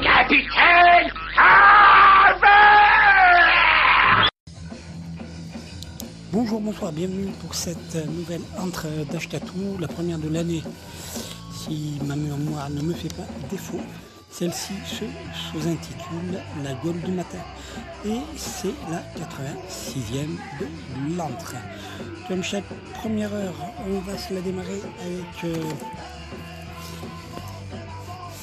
Capitaine Bonjour, bonsoir, bienvenue pour cette nouvelle entre d'Ashkatou, la première de l'année. Si ma mémoire ne me fait pas défaut, celle-ci se sous-intitule La Gaule du matin et c'est la 86e de l'entrée. Comme chaque première heure, on va se la démarrer avec, euh,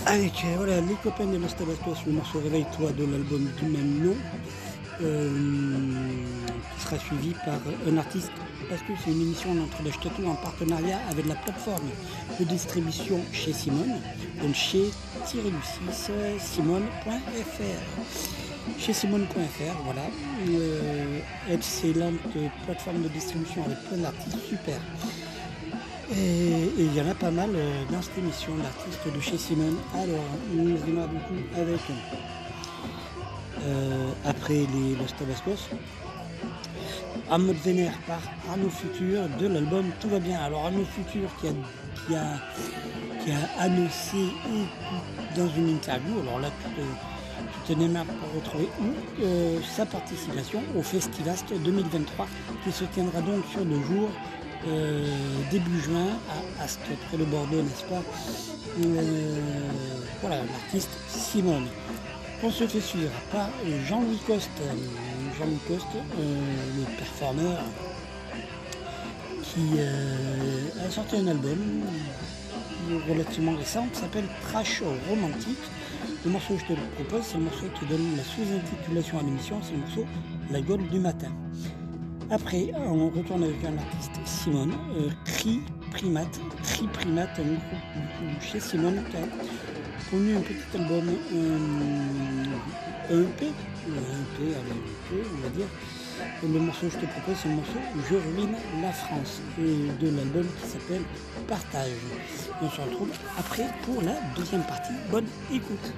avec euh, voilà, les copains de Los Tabascos, le morceau Réveille-toi de l'album du même nom. Euh, qui sera suivi par un artiste parce que c'est une émission d'entre les Châteaux en partenariat avec la plateforme de distribution chez Simone, donc chez tiré du 6 simone.fr. Chez simone.fr, voilà, euh, excellente plateforme de distribution avec plein d'artistes super. Et il y en a pas mal euh, dans cette émission d'artistes de chez Simone. Alors, nous démarrons du coup avec euh, après les Los. En mode vénère par Arnaud Futur de l'album Tout va bien. Alors Arnaud Futur qui a, qui a, annoncé dans une interview, alors là tu te, tu pour retrouver euh, sa participation au Festivast 2023 qui se tiendra donc sur le jour euh, début juin à Ast, près de Bordeaux, n'est-ce pas? Voilà, l'artiste Simone. On se fait suivre par Jean-Louis Coste. Jean-Louis Coste, euh, le performeur qui euh, a sorti un album relativement récent qui s'appelle Trash Romantique. Le morceau que je te propose, c'est le morceau qui donne la sous-intitulation à l'émission, c'est le morceau La Gaule du matin. Après, on retourne avec un artiste, Simone, euh, Cri Primate, Cri Primate, un groupe chez Simone un petit album, un, EP, le morceau que je te propose, c'est le morceau Je ruine la France, de l'album qui s'appelle Partage. On se retrouve après pour la deuxième partie. Bonne écoute.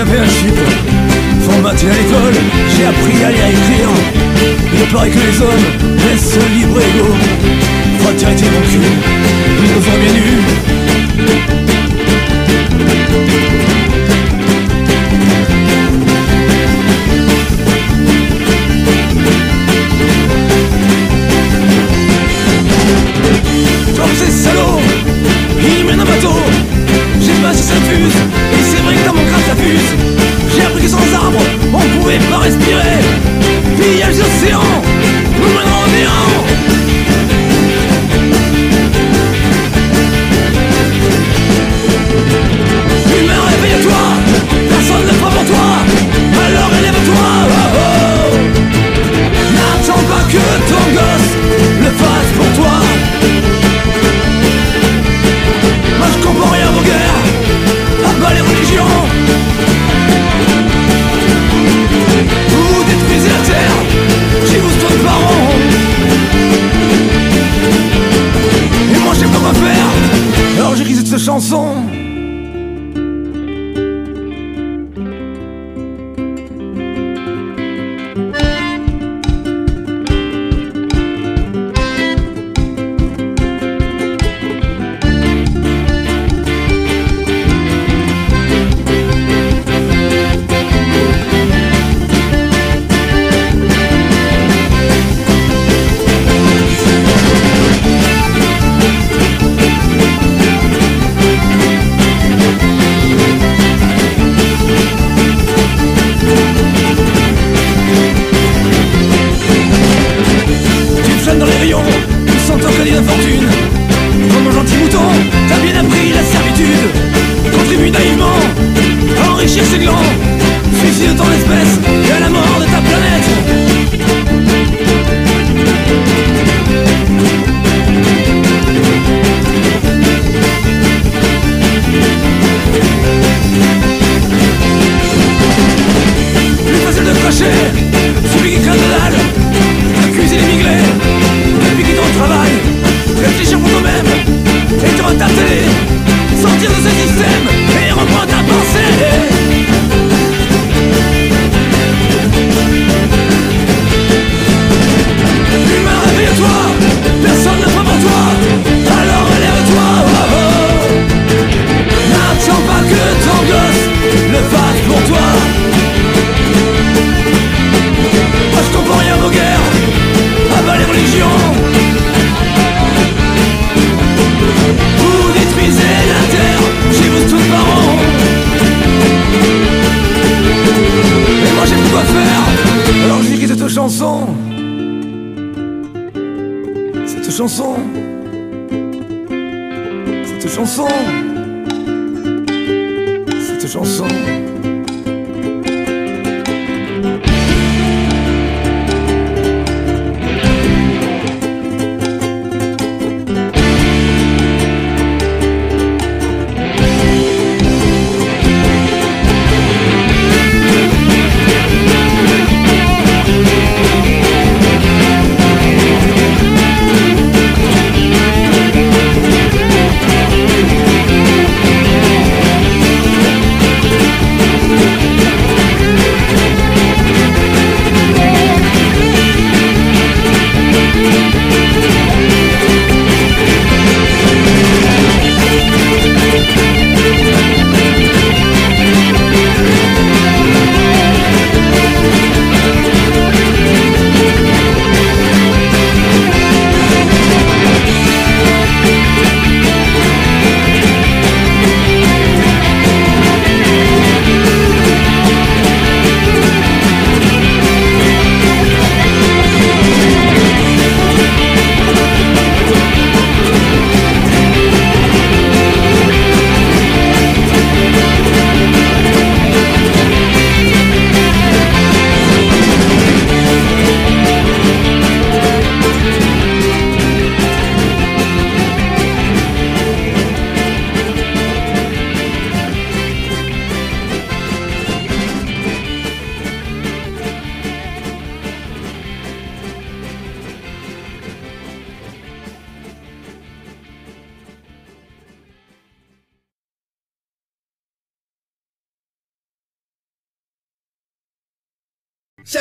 J'avais un Chypre font maths à l'école, j'ai appris à lire et écrire. Il paraît que les hommes laissent libre égo. Fraternité mon cul, ils nous ont bien nus. Comme ces salauds, ils mènent un bateau, j'ai pas si ça fuse Numéro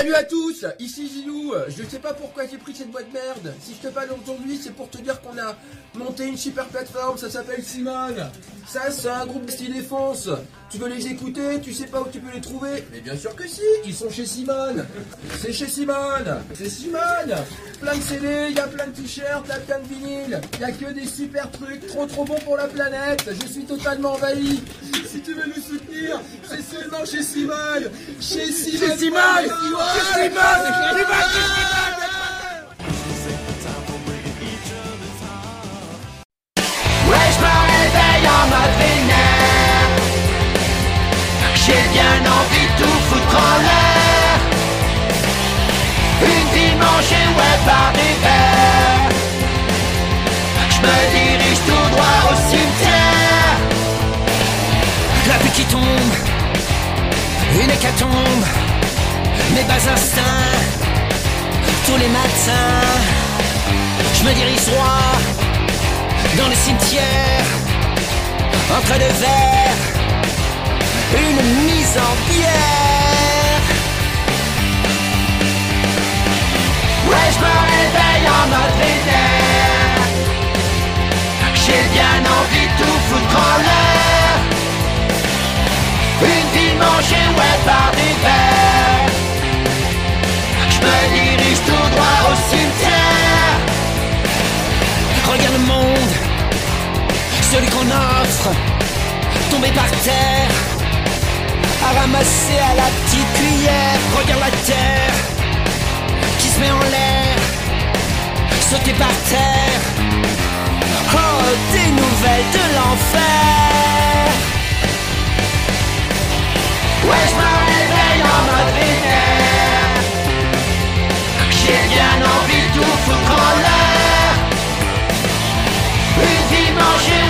Salut à tous, ici Zilou. Je sais pas pourquoi j'ai pris cette boîte de merde. Si je te parle aujourd'hui, c'est pour te dire qu'on a monté une super plateforme, ça s'appelle Simone. Ça, c'est un groupe de style défense. Tu veux les écouter, tu sais pas où tu peux les trouver Mais bien sûr que si, ils sont chez Simone. C'est chez Simone. C'est Simone. Plein de CD, il y a plein de t-shirts, il y a plein de vinyles. Il y a que des super trucs, trop trop bons pour la planète. Je suis totalement envahi. Si tu veux nous soutenir, c'est seulement chez Simone. Chez Simone. Chez Simone. Chez Simone. Ouais, en mode vénère. J'ai bien envie de tout foutre en l'air. Une dimanche et ouais par hiver. Je me dirige tout droit au cimetière. La pluie qui tombe, une hécatombe, mes bas instincts, tous les matins, je me dirige droit dans le cimetière, entre deux verres, une mise en bière. Ouais, je me réveille en mode. J'ai bien envie de tout foutre en l'air. Une dimanche et ouais par hiver. Je me dirige tout droit au cimetière. Regarde le monde, celui qu'on offre, tombé par terre, à ramasser à la petite cuillère. Regarde la terre qui se met en l'air, sauter par terre, Oh, des nouvelles de l'enfer. Ouais, je me réveille en mode vénère. J'ai bien envie de tout foutre en l'air. Une dimanche et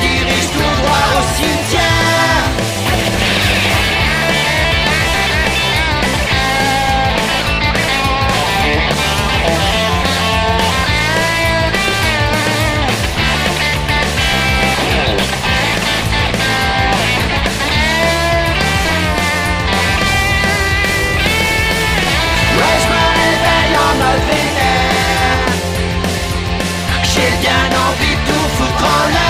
dirige tout droit au cimetière. Ouais, je me réveille en mode vénère. J'ai bien envie de tout foutre en l'air.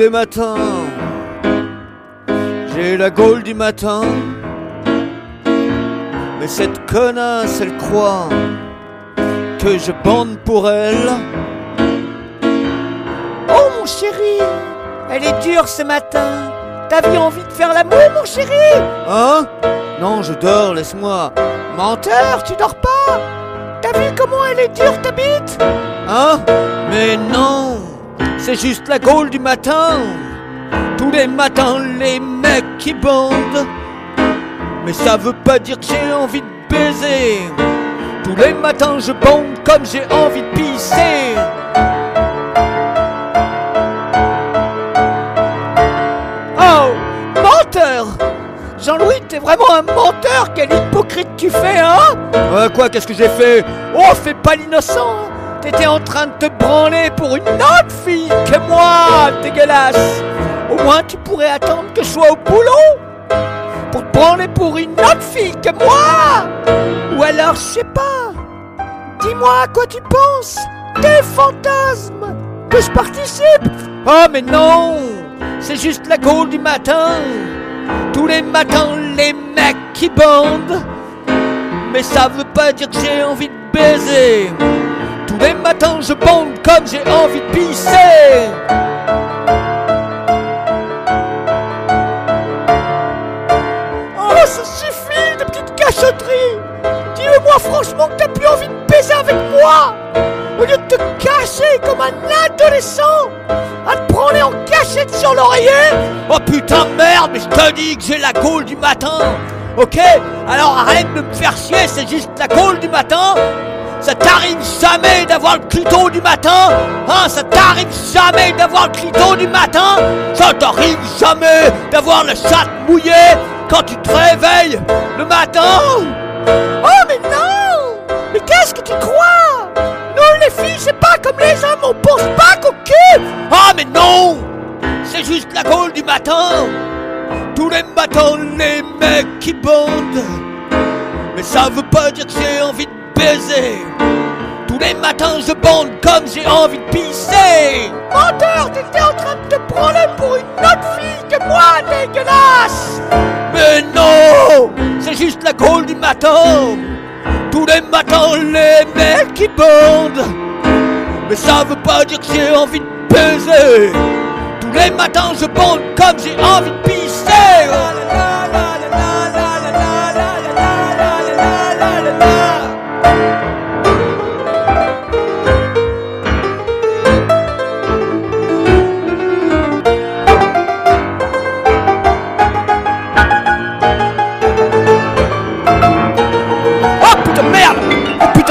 Les matins, j'ai la gaule du matin. Mais cette connasse, elle croit que je bande pour elle. Oh mon chéri, elle est dure ce matin. T'avais envie de faire l'amour, mon chéri? Hein? Non, je dors, laisse-moi. Menteur, tu dors pas T'as vu comment elle est dure ta bite? Hein? Mais non C'est juste la gaule du matin. Tous les matins, les mecs qui bandent Mais ça veut pas dire que j'ai envie de baiser. Tous les matins, je bande comme j'ai envie de pisser. Oh Menteur. Jean-Louis, t'es vraiment un menteur. Quel hypocrite tu fais, hein? Ouais, quoi, qu'est-ce que j'ai fait? Oh, fais pas l'innocent. T'étais en train de te branler pour une autre fille que moi, dégueulasse. Au moins, tu pourrais attendre que je sois au boulot Pour te branler pour une autre fille que moi. Ou alors, je sais pas. Dis-moi à quoi tu penses Des fantasmes. Que je participe? Oh, mais non. C'est juste la gaule du matin. Tous les matins, les mecs qui bandent Mais ça veut pas dire que j'ai envie de baiser Tous les matins, je bande comme j'ai envie de pisser. Oh, ça suffit de petites cachotteries. Dis-le-moi franchement que t'as plus envie de baiser avec moi? Au lieu de te cacher comme un adolescent À te prendre en cachette sur l'oreiller? Oh putain de merde, mais je te dis que j'ai la gaule du matin. Ok Alors arrête de me faire chier, c'est juste la gaule du matin Ça t'arrive jamais d'avoir le clito du matin Hein? Ça t'arrive jamais d'avoir le clito du matin. Ça t'arrive jamais d'avoir le chat mouillé quand tu te réveilles le matin. Oh mais non! Mais qu'est-ce que tu crois? Nous les filles c'est pas comme les hommes, on pense pas qu'au cul Ah mais non! C'est juste la gaule du matin. Tous les matins les mecs qui bandent Mais ça veut pas dire que j'ai envie de baiser. Tous les matins je bande comme j'ai envie de pisser. Menteur, t'étais en train de te prendre pour une autre fille que moi, dégueulasse. Mais non C'est juste la gaule du matin. Tous les matins les mecs qui bandent Mais ça veut pas dire que j'ai envie de baiser. Tous les matins je bande comme j'ai envie de pisser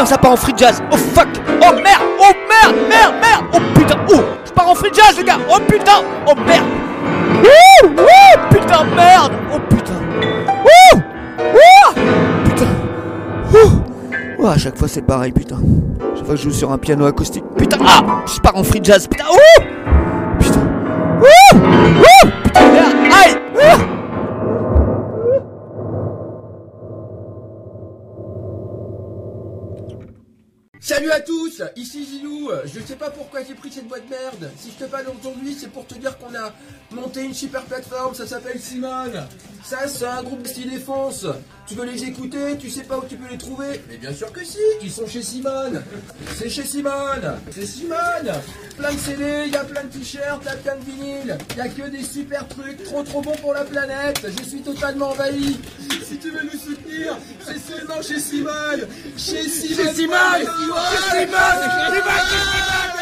ça part en free jazz. Oh fuck. Oh merde. Oh merde Merde Merde. Oh putain. Oh Je pars en free jazz les gars. Oh putain. Oh merde. Ouh Ouh Putain merde. Oh putain. Ouh Ouh Putain. Ouh Ouh, à chaque fois c'est pareil putain. Chaque fois que je joue sur un piano acoustique. Putain. Ah Je pars en free jazz. Putain. Ouh Putain. Ouh Salut à tous, ici Zilou. Je sais pas pourquoi j'ai pris cette boîte de merde. Si je te parle aujourd'hui, c'est pour te dire qu'on a monté une super plateforme, ça s'appelle Simone. Ça, c'est un groupe de style défense. Tu veux les écouter, tu sais pas où tu peux les trouver Mais bien sûr que si, ils sont chez Simone. C'est chez Simone. C'est Simone. Plein de CD, il y a plein de t-shirts, plein de vinyles. Il y a que des super trucs, trop trop bons pour la planète. Je suis totalement envahi. Si tu veux nous soutenir, c'est seulement chez Simone. Chez Simone. Chez Simone. Chez Simone.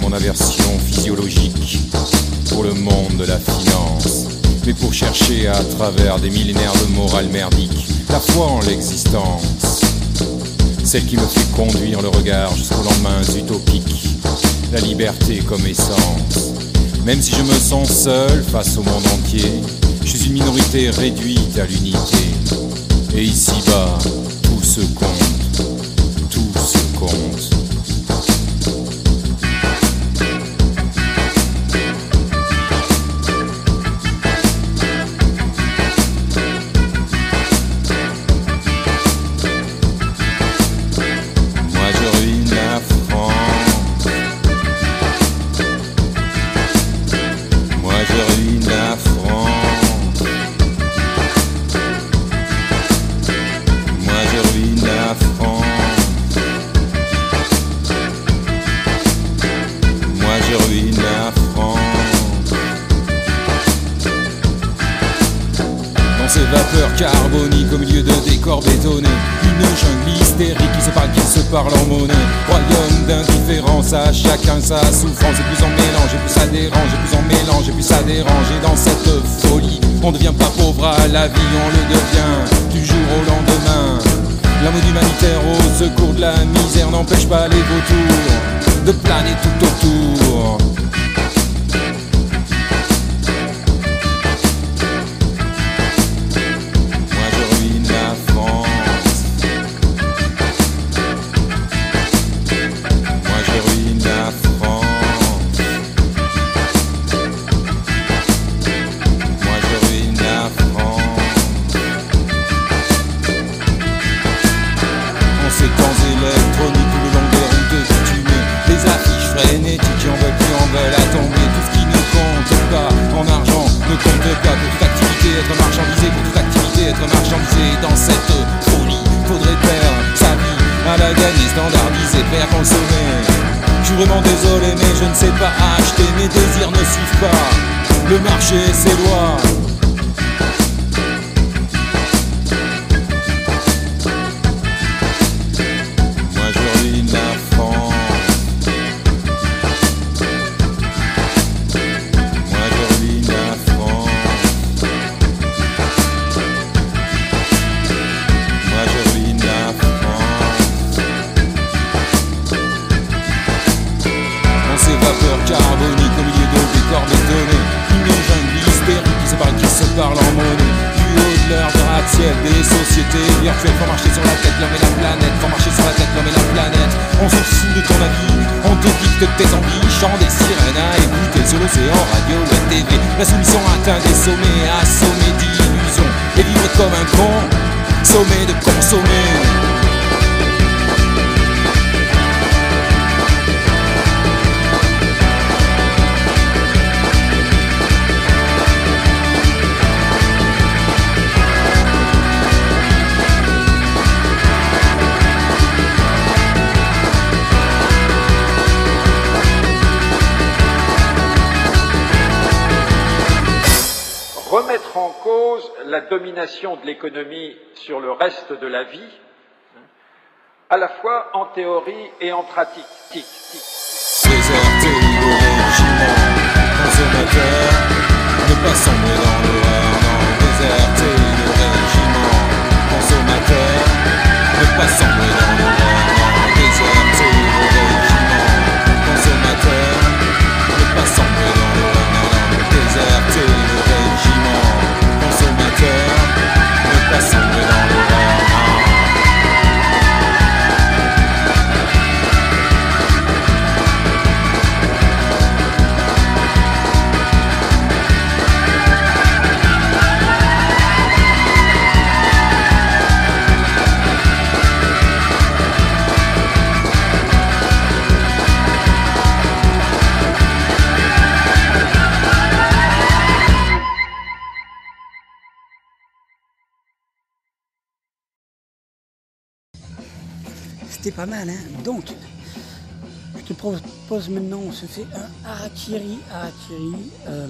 Mon aversion physiologique pour le monde de la finance, mais pour chercher à travers des millénaires de morale merdique la foi en l'existence, celle qui me fait conduire le regard jusqu'aux lendemains utopiques, la liberté comme essence. Même si je me sens seul face au monde entier, je suis une minorité réduite à l'unité. Et ici-bas, tout se compte, tout se compte. La vie, on le devient du jour au lendemain. L'amour humanitaire au secours de la misère n'empêche pas les vautours de planer tout autour Dans ces vapeurs carboniques au milieu de décors bétonnés, une jungle hystérique qui se parle, qui se parle en monnaie. Du haut de leur gratte-ciel, des sociétés virtuelles font marcher sur la tête l'homme et la planète, font marcher sur la tête l'homme et la planète. On s'en fout de ton avis, on te dicte tes envies, chant des sirènes à écouter sur l'océan, radio, la TV. La soumission atteint des sommets, assommés d'illusions, et vivre comme un con, sommet de consommer. Domination de l'économie sur le reste de la vie, à la fois en théorie et en pratique. da solidão. C'était pas mal. Hein. Donc, je te propose maintenant, on se fait un Harakiri. Harakiri. Euh,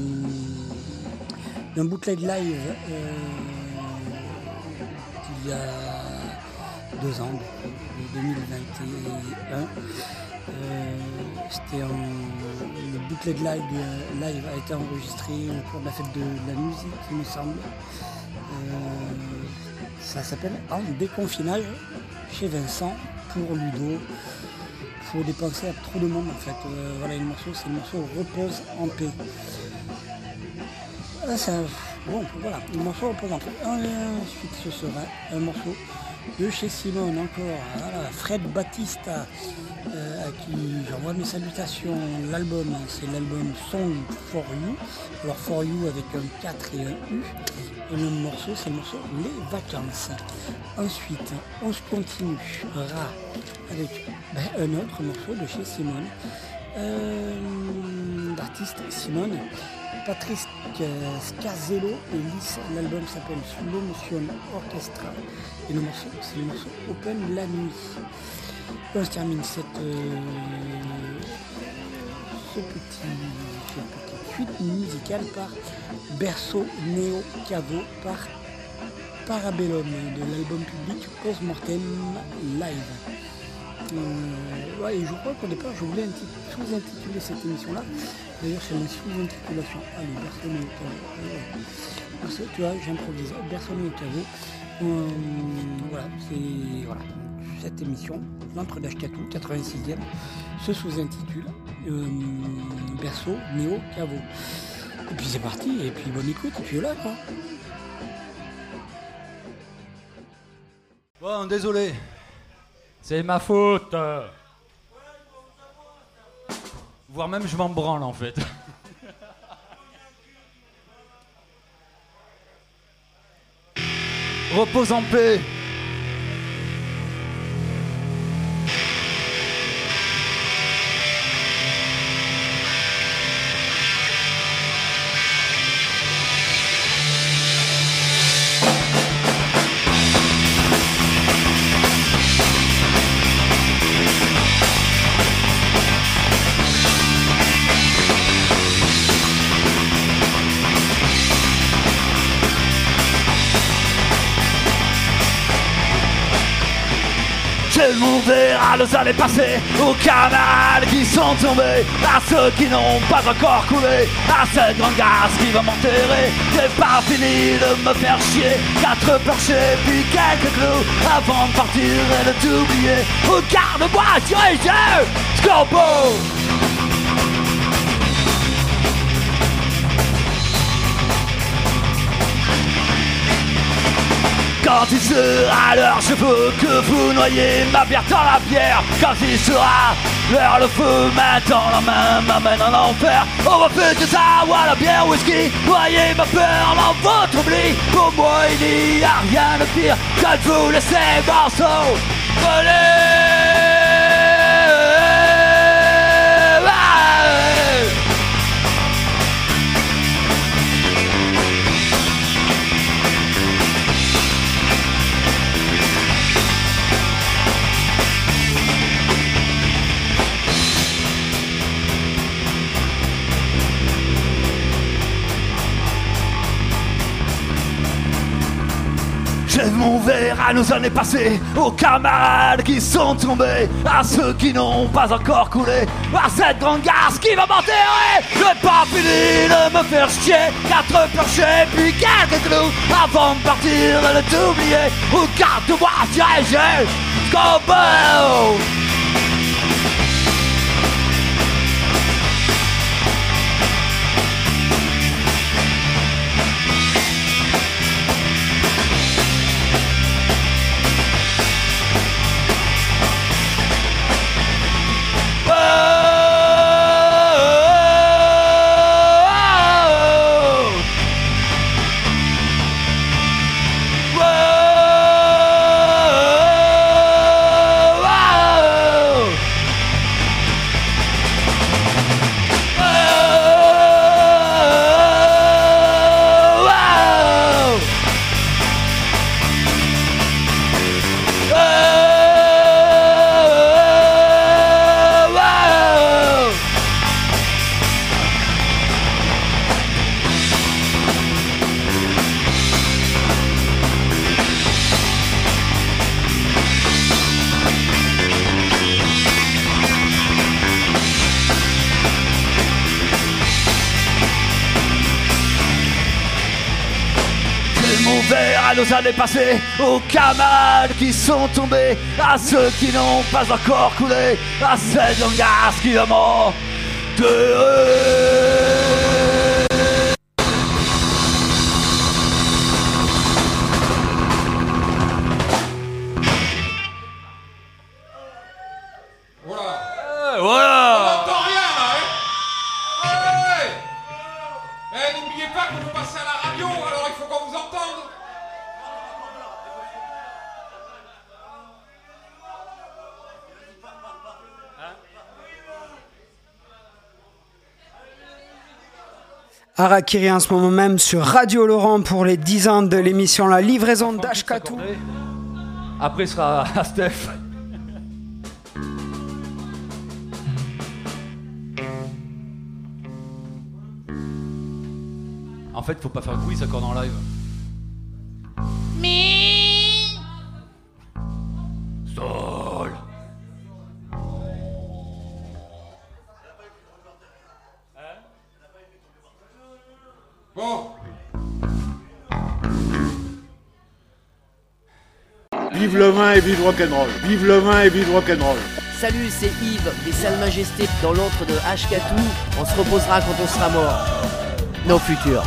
d'un bootleg live euh, il y a deux ans, 2021. Euh, c'était le bootleg live, live a été enregistré au cours de la fête de la musique, il me semble. ça s'appelle En déconfinage chez Vincent pour Ludo. Faut dépenser à trop de monde en fait. voilà, le morceau, c'est le morceau Repose en paix. Ah, bon, voilà, le morceau Repose en paix. Ensuite, ce sera un morceau de chez Simone encore. Fred Battista, euh, à qui j'envoie mes salutations. L'album, c'est l'album Song for You. Alors For You avec un 4 et un U. Et le morceau, c'est le morceau Les Vacances. Ensuite, on se continuera avec ben, un autre morceau de chez Simone. Euh, Simone. Patrice Scarzello et. L'album s'appelle Slow Motion Orchestra. Et le morceau, c'est le morceau Open la nuit. on se termine cette, euh, ce petit, musicale par Berceau Neo Cavo par Parabellum de l'album public Post-Mortem Live. Euh, ouais, et je crois qu'au départ, je voulais sous-intituler cette émission-là. D'ailleurs, c'est une sous-intitulation. Allez, personne n'est Parce que tu vois, j'improvise. Personne n'est caveau. Euh, voilà, c'est voilà. cette émission, l'entre d'Ashkatou, 86e, se sous-intitule euh, Berceau, Néo, Caveau. Et puis c'est parti, et puis bonne écoute, et puis là quoi. Bon, désolé, c'est ma faute. Voire même je m'en branle en fait. Repose en paix. Nos années passées Aux camarades qui sont tombés. À ceux qui n'ont pas encore coulé À cette grande gaze qui va m'enterrer. C'est pas fini de me faire chier. Quatre perchés puis quelques clous Avant de partir et de t'oublier. Regarde-moi, dirige Scorpo Quand il sera l'heure, je veux que vous noyez ma bière dans la bière. Quand il sera l'heure, le feu m'attend, la main m'amène en enfer. On va faire que ça, la bière, whisky. Noyez ma peur dans votre oubli. Pour moi, il n'y a rien de pire que de vous laisser morceaux. Voler J'aime mon verre à nos années passées, aux camarades qui sont tombés, à ceux qui n'ont pas encore coulé, à cette grande garce qui va m'enterrer. Je pas fini de me faire chier, quatre planchers puis quelques clous, avant de partir de t'oublier. Regarde-moi diriger, Go verre à nos années passées, aux camarades qui sont tombés, à ceux qui n'ont pas encore coulé, à ces langages qui demandent de. Harakiri en ce moment même sur Radio Laurent pour les 10 ans de l'émission La livraison d'Ashkatu. Après, ce sera à Steph. En fait, faut pas faire quiz est en live. Sol. Bon, Vive le vin et vive rock'n'roll. Vive le vin et vive rock'n'roll. Salut, c'est Yves des Salles Majestés dans l'antre de Ashkatou. On se reposera quand on sera mort. Nos futurs.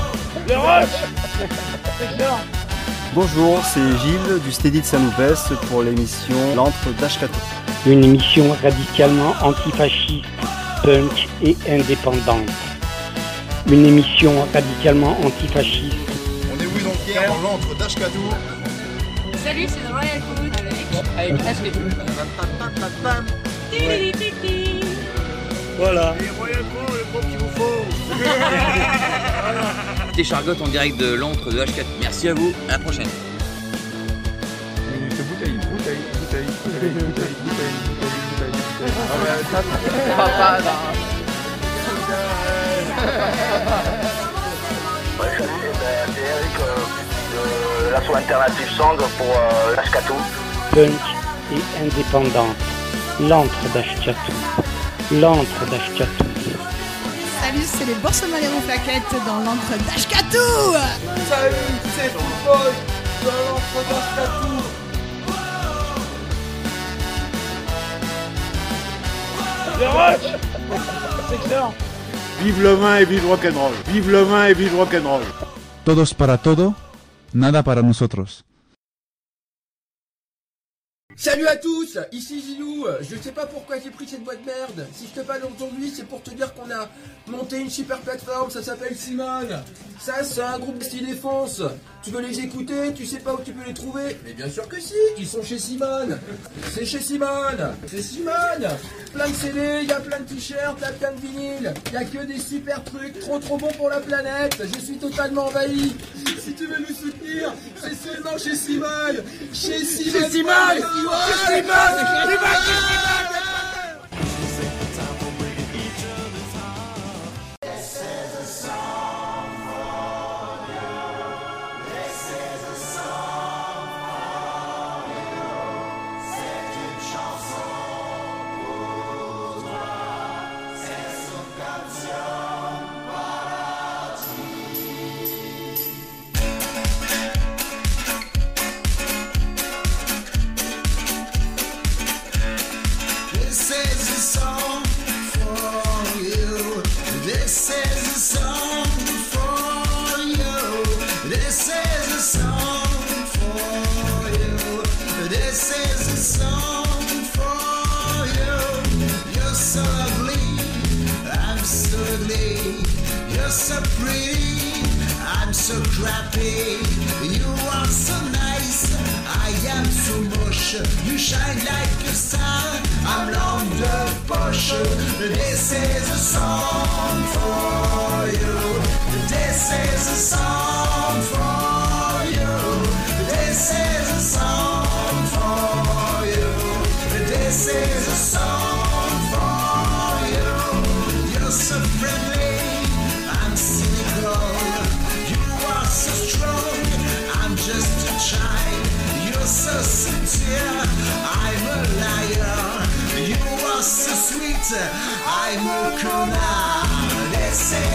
Bonjour, c'est Gilles du Steady de Saint-Loupès pour l'émission L'antre d'Ashkatou. Une émission radicalement antifasciste, punk et indépendante. Une émission radicalement antifasciste. On est oui donc hier dans l'antre d'Ashkatou. Salut, c'est The Royal Food avec, avec Ashkatou. Voilà. Des chargottes en direct de l'antre de H4. Merci à vous, à la prochaine. bouteille, bouteille, bouteille, bouteille, bouteille, bouteille, Papa, Ouais, salut, eh ben, c'est Eric euh, de l'asso alternative Song pour euh, l'Ashkatou. Punk et indépendante. L'antre d'Ashkatou. L'antre d'Ashkatou. Salut, c'est les Boursemaleros plaquettes dans l'antre d'Ashkatou Salut, c'est Football dans l'entre d'Ashkatou. Vive le vin et vive rock'n'roll. Vive le vin et vive rock'n'roll. Todos para todo, nada para nosotros. Salut à tous, ici Gilou. Je sais pas pourquoi j'ai pris cette boîte merde. Si je te parle aujourd'hui, c'est pour te dire qu'on a monté une super plateforme, ça s'appelle Simone. Ça, c'est un groupe de style défense. Tu veux les écouter, tu sais pas où tu peux les trouver Mais bien sûr que si, ils sont chez Simone. C'est chez Simone. C'est Simone. Plein de CD, il y a plein de t-shirts, il y a plein de vinyles. Il y a que des super trucs, trop trop bons pour la planète. Je suis totalement envahi. Si tu veux nous soutenir, c'est seulement chez Simone. Chez Simone. Chez Simone. Chez Simone. This so pretty. I'm so crappy. You are so nice. I am so moche. You shine like a star. I'm long de poche. This is a song for you. This is a song I'm a connard.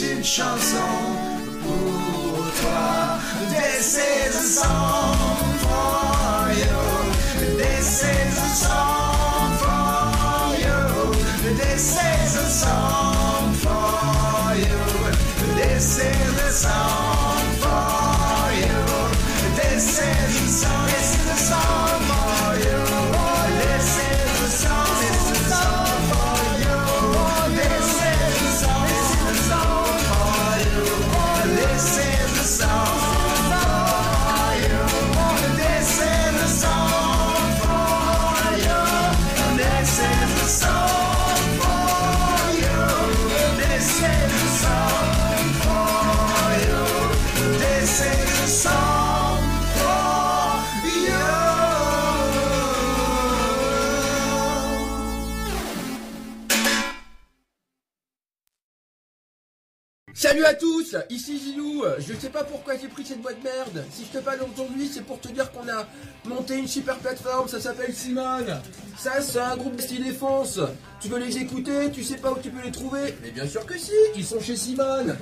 Une chanson pour toi. This is a Salut à tous, ici Zilou. Je sais pas pourquoi j'ai pris cette boîte merde. Si je te parle aujourd'hui, c'est pour te dire qu'on a monté une super plateforme, ça s'appelle Simone. Ça, c'est un groupe de style défense. Tu veux les écouter, tu sais pas où tu peux les trouver Mais bien sûr que si, ils sont chez Simone.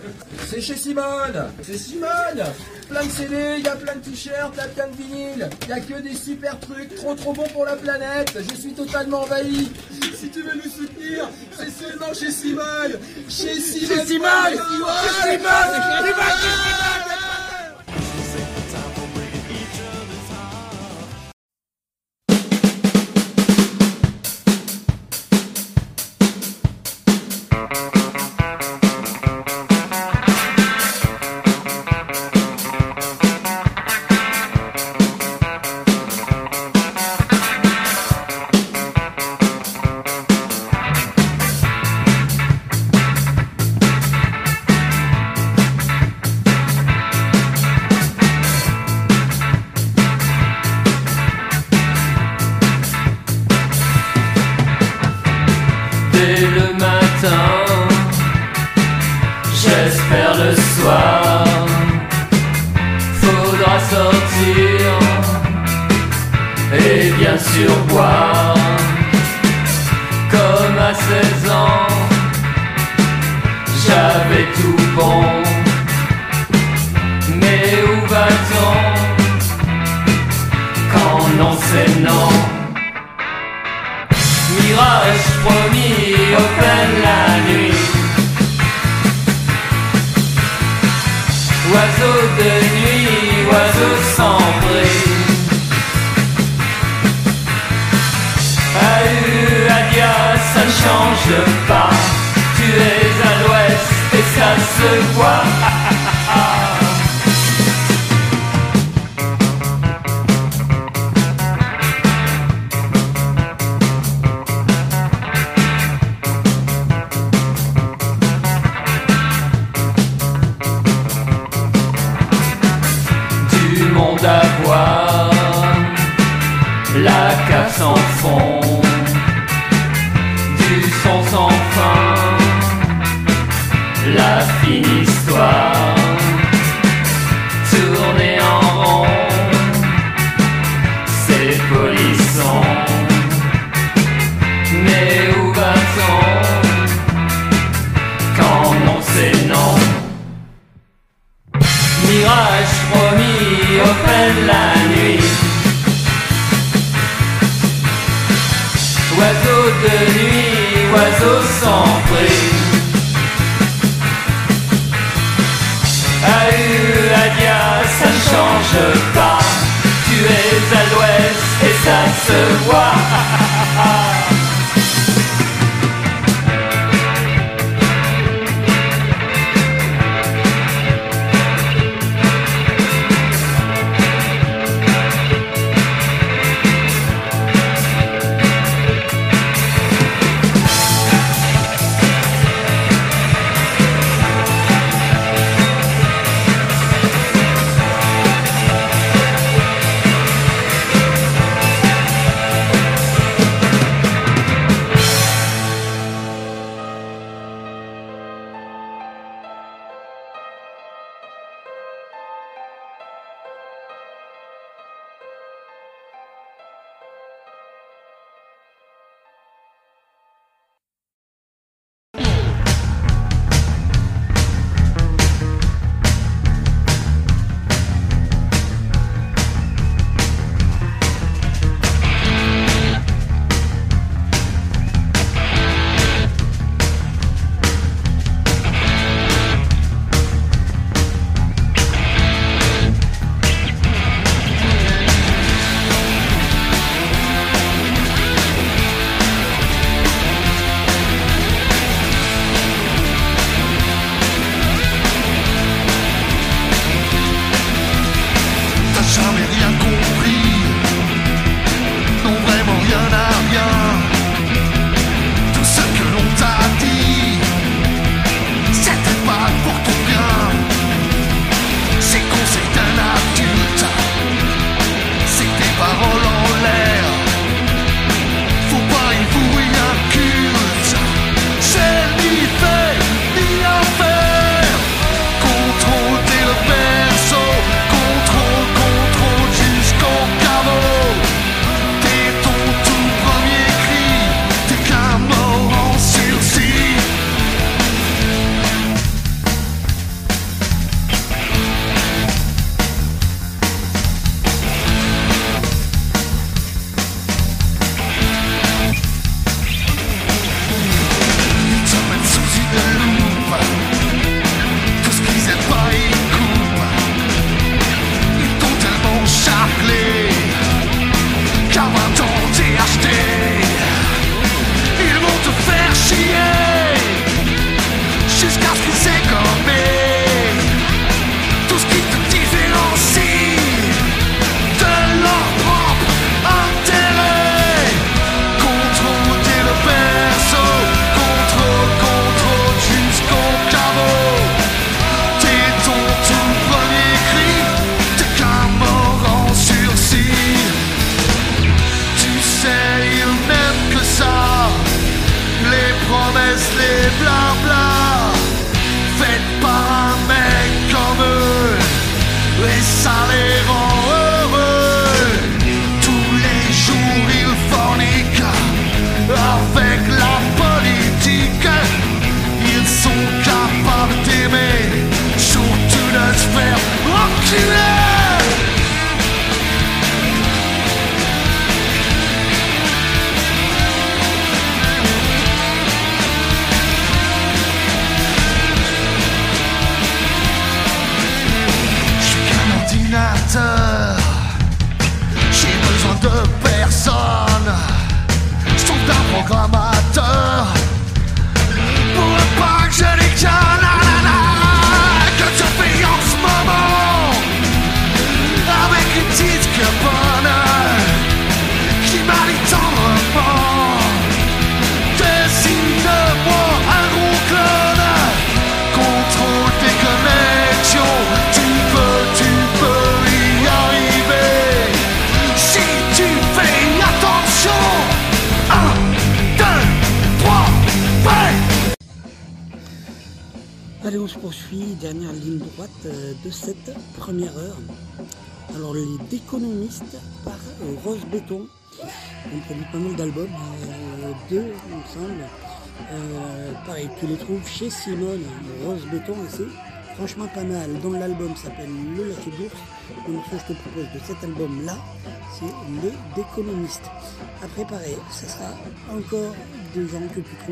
C'est chez Simone. C'est Simone. Plein de CD, il y a plein de t-shirts, il plein de vinyles. Il y a que des super trucs, trop trop bons pour la planète. Je suis totalement envahi. Si tu veux nous soutenir, c'est seulement chez Simone. Chez Simone. Chez Simone. Chez Simone. Dès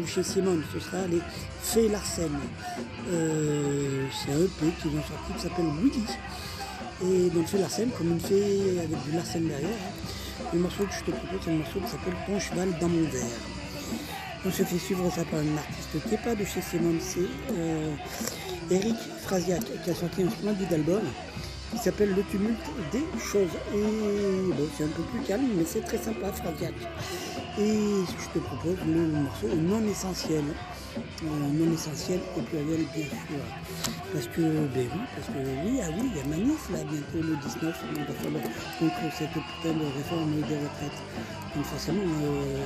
chez Simone. Ce sera les Fée Larsen. Euh, c'est un EP qu'ils ont sorti qui s'appelle Woody. Et donc Fée Larsen, comme une fée avec du Larsen derrière. hein. Le morceau que je te propose, c'est un morceau qui s'appelle Ton cheval dans mon verre. On se fait suivre ça par un artiste qui n'est pas de chez Simone, c'est euh, Eric Frasiac, qui a sorti un splendide album qui s'appelle Le tumulte des choses. Et bon, c'est un peu plus calme, mais c'est très sympa, Frasiac. Et je te propose le morceau non essentiel. Euh, non essentiel au pluriel, bien sûr. Parce que, ben oui, parce que oui, ah oui, il y a Manif là, bientôt le 19, il va falloir contre cette putain de réforme des retraites. Donc forcément, euh,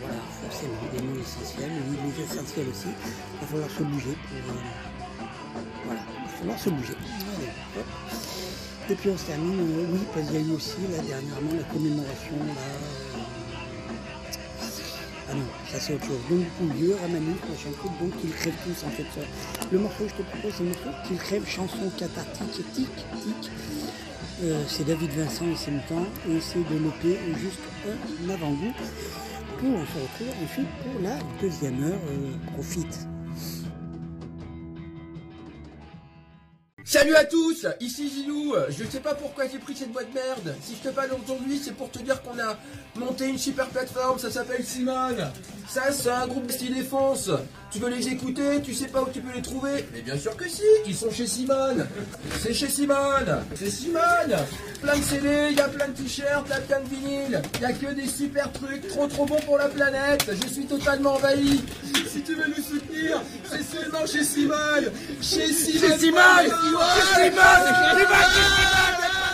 voilà, forcément, des non essentiels, les essentiels aussi, il va falloir se bouger pour. euh, voilà, il va falloir se bouger. Et puis on se termine, oui, parce qu'il y a eu aussi là dernièrement la commémoration là. Ça c'est autre chose. Donc du coup, lieu, Ramani, machin donc ils crèvent tous en fait. Le morceau que je te propose, c'est le morceau qu'ils crèvent, chanson cathartique, tic, tic. Euh, c'est David Vincent et ses mutants, et c'est de l'OP juste un avant-goût. Pour on se retrouve ensuite pour la deuxième heure. euh, profite. Salut à tous, ici Gilou. Je sais pas pourquoi j'ai pris cette boîte merde. Si je te parle aujourd'hui, c'est pour te dire qu'on a monté une super plateforme, ça s'appelle Simone. Ça, c'est un groupe de style défense. Tu veux les écouter, tu sais pas où tu peux les trouver Mais bien sûr que si, ils sont chez Simone. C'est chez Simone. C'est Simone. Plein de CD, il y a plein de t-shirts, il plein de vinyles. Il y a que des super trucs, trop trop bons pour la planète. Je suis totalement envahi. Si tu veux nous soutenir, c'est seulement chez Simone. Chez Simone. Chez Simone. Chez Simone. Chez Simone.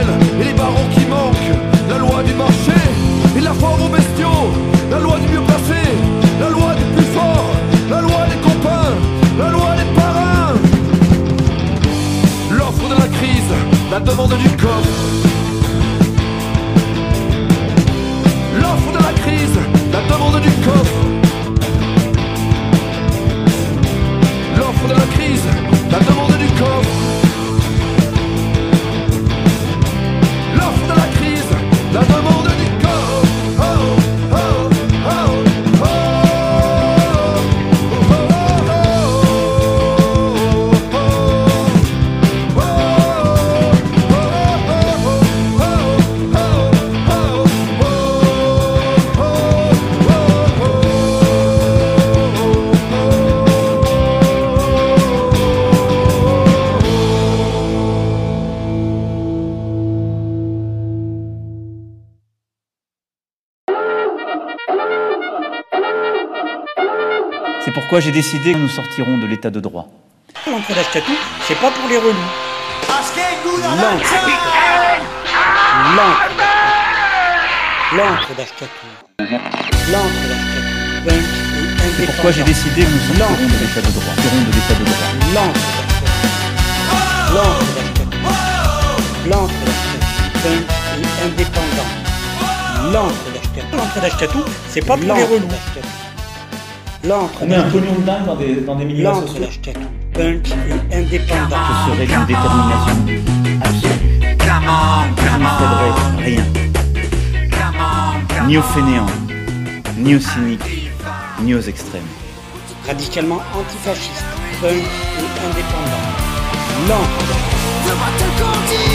et les barons qui pourquoi j'ai décidé que nous sortirons de l'état de droit. L'entre d'Ashkatou, c'est pas pour les relous. L'encre. L'encre. D'Ashkatou. L'encre pourquoi j'ai décidé que nous sortirons de l'état de droit. Sortirons de l'état de droit. L'encre. L'encre d'Ashkatou. L'encre indépendant. L'encre d'Ashkatou. L'encre d'Ashkatou, c'est pas pour les relous. L'encre On met un pognon de dingue dans des, dans des milieux sociaux. Punk et indépendant. Ce serait d'une détermination absolue. Je ne céderai rien. Ni aux fainéants, ni aux cyniques, ni aux extrêmes. Radicalement antifasciste. Punk et indépendant. L'encre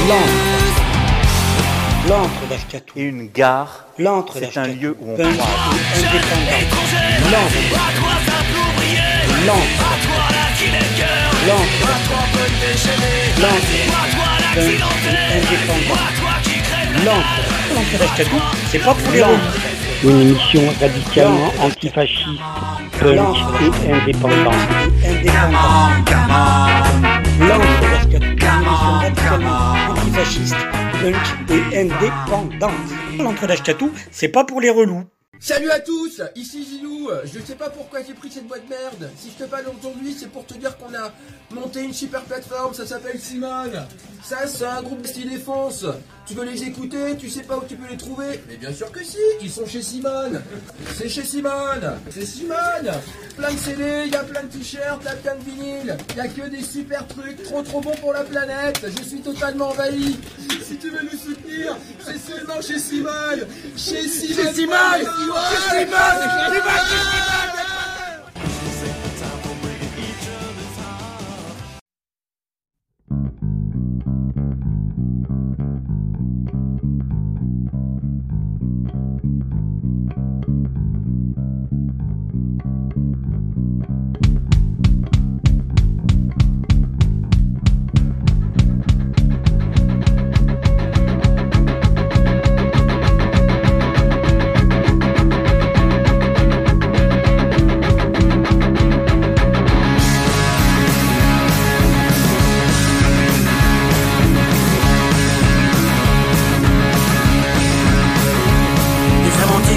L'encre. L'encre d'Ashkatou. Et une gare, c'est un lieu où on croise. indépendant. L'encre. Punk et indépendant. L'encre. L'encre d'Ashkatou, c'est pas pour les. Une émission radicalement antifasciste, punk et indépendant. Indépendant. L'encre d'Ashkatou, une émission radicalement antifasciste, punk et indépendante. L'encre d'Ashkatou, c'est pas pour les relous. Salut à tous, ici Zilou. Je sais pas pourquoi j'ai pris cette boîte merde. Si je te parle aujourd'hui, c'est pour te dire qu'on a monté une super plateforme, ça s'appelle Simone. Ça, c'est un groupe de style défense. Tu veux les écouter, tu sais pas où tu peux les trouver Mais bien sûr que si, ils sont chez Simone. C'est chez Simone. C'est Simone. Plein de CD, il y a plein de t-shirts, il plein de vinyles. Il y a que des super trucs, trop trop bons pour la planète. Je suis totalement envahi. Si tu veux nous soutenir, c'est seulement chez Simone. Chez Simone. Chez Simone. Chez Simone.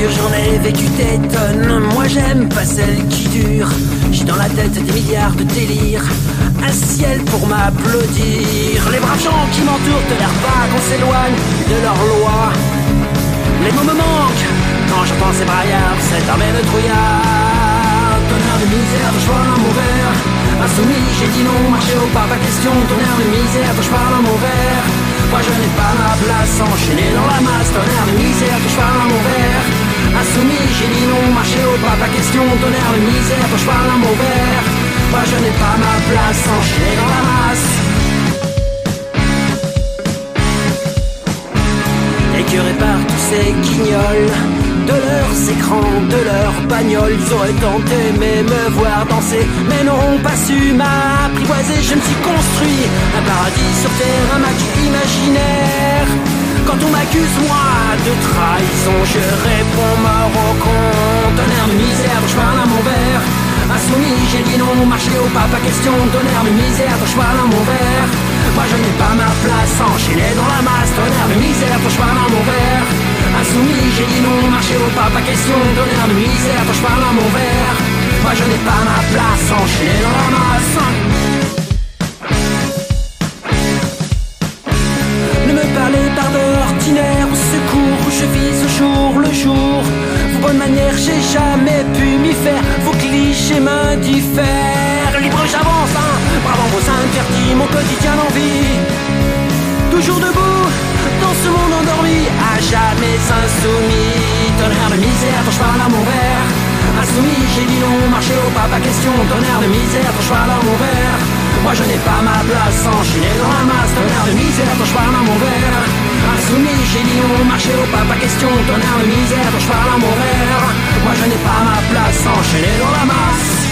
Aventures, j'en ai vécu des tonnes. Moi, j'aime pas celles qui durent. J'ai dans la tête des milliards de délires. Un ciel pour m'applaudir. Les braves gens qui m'entourent de l'air pas qu'on s'éloigne de leurs lois. Les mots me manquent quand je pense ces braillards, cette armée de trouillards. Tonnerre de misère, cheval à mon verre. Insoumis, j'ai dit non, marché au pas, pas question. Tonnerre de misère, de cheval à mon verre. Moi je n'ai pas ma place, enchaîné dans la masse. Tonnerre de misère, de cheval à mon verre. Insoumis, j'ai dit non, marché au pas, pas question. Tonnerre de misère, de cheval à mon verre. Moi je n'ai pas ma place, enchaîné dans la masse. Écœurés par tous ces guignols De leurs écrans, de leurs bagnoles Ils auraient tant aimé me voir danser Mais n'auront pas su m'apprivoiser Je me suis construit un paradis sur terre Un maquis imaginaire Quand on m'accuse moi de trahison Je réponds mort au Tonnerre de misère, je parle à mon verre Insoumis, j'ai dit non, marché au pas, pas question Tonnerre de misère, je parle à mon verre moi je n'ai pas ma place, enchaîné dans la masse, tonnerre de misère, je parle à mon verre. Insoumis, j'ai dit non, marché au pas, pas question, tonnerre de misère, faut je parle à mon verre. Moi je n'ai pas ma place, enchaîné dans la masse. Au secours, je vis au jour le jour. Vos bonnes manières, j'ai jamais pu m'y faire, vos clichés m'indiffèrent. Libre j'avance, hein, bravo vos interdits, mon quotidien d'envie. Toujours debout, dans ce monde endormi, à jamais insoumis. Tonnerre de misère, je parle à mon verre. Insoumis, j'ai dit non, marché au pas, pas question. Tonnerre de misère, je parle à mon verre. Moi je n'ai pas ma place, enchaîné dans la masse. Tonnerre de misère, je parle à mon verre. Dit non, marché au pas, pas question. Tonnerre de misère, quand je parle à mon verre. Moi je n'ai pas ma place, enchaîné dans la masse.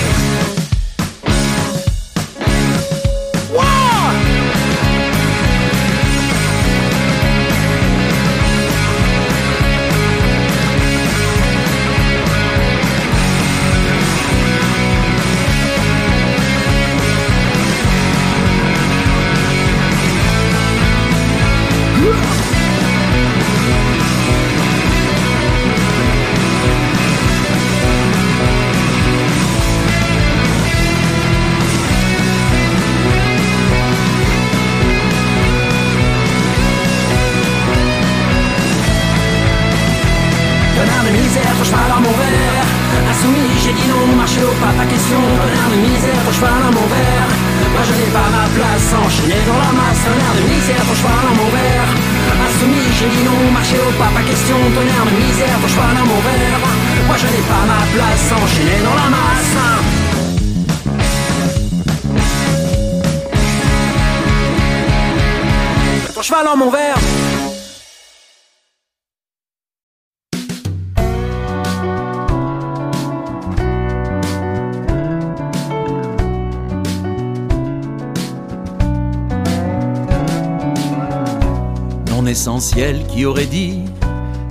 Essentiel qui aurait dit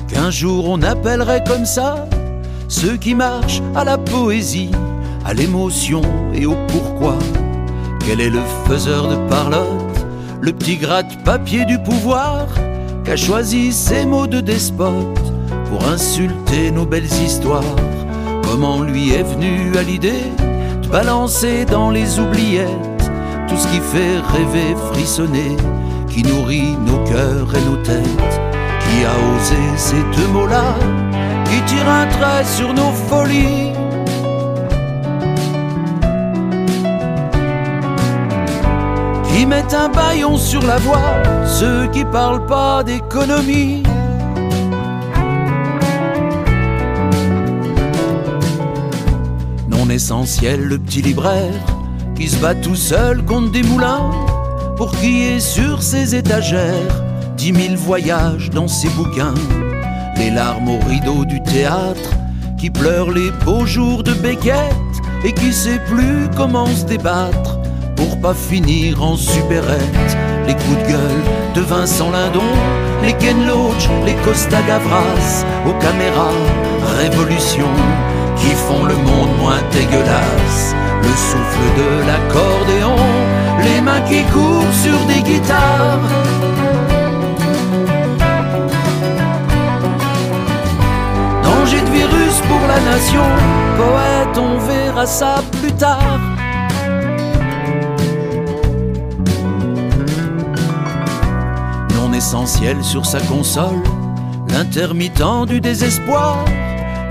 qu'un jour on appellerait comme ça ceux qui marchent à la poésie, à l'émotion et au pourquoi. Quel est le faiseur de parlotte, le petit gratte-papier du pouvoir, qu'a choisi ces mots de despote pour insulter nos belles histoires? Comment lui est venu à l'idée de balancer dans les oubliettes tout ce qui fait rêver, frissonner qui nourrit nos cœurs et nos têtes, qui a osé ces deux mots-là, qui tire un trait sur nos folies. Qui met un baillon sur la voie, ceux qui parlent pas d'économie. Non essentiel, le petit libraire qui se bat tout seul contre des moulins pour qui est sur ses étagères dix mille voyages dans ses bouquins, les larmes au rideau du théâtre, qui pleure les beaux jours de Beckett et qui sait plus comment se débattre pour pas finir en supérette. Les coups de gueule de Vincent Lindon, les Ken Loach, les Costa Gavras, aux caméras, révolution, qui font le monde moins dégueulasse. Le souffle de l'accordéon, les mains qui courent sur des guitares. Danger de virus pour la nation, poète, on verra ça plus tard. Non essentiel sur sa console, l'intermittent du désespoir,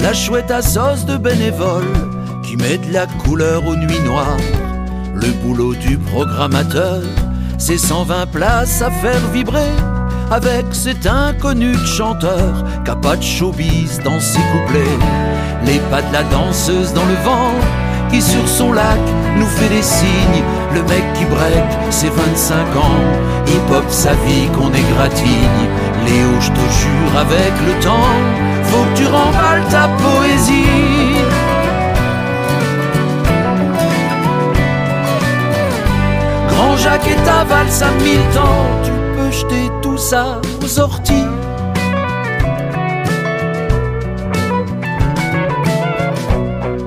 la chouette à sauce de bénévole qui met de la couleur aux nuits noires. Le boulot du programmateur, c'est 120 places à faire vibrer avec cet inconnu de chanteur qu'a pas de showbiz dans ses couplets. Les pas de la danseuse dans le vent qui sur son lac nous fait des signes. Le mec qui break ses 25 ans, hip-hop sa vie qu'on égratigne. Léo, je te jure, avec le temps, faut que tu remballes ta poésie. Jacques et ta valse à mille temps, tu peux jeter tout ça aux orties.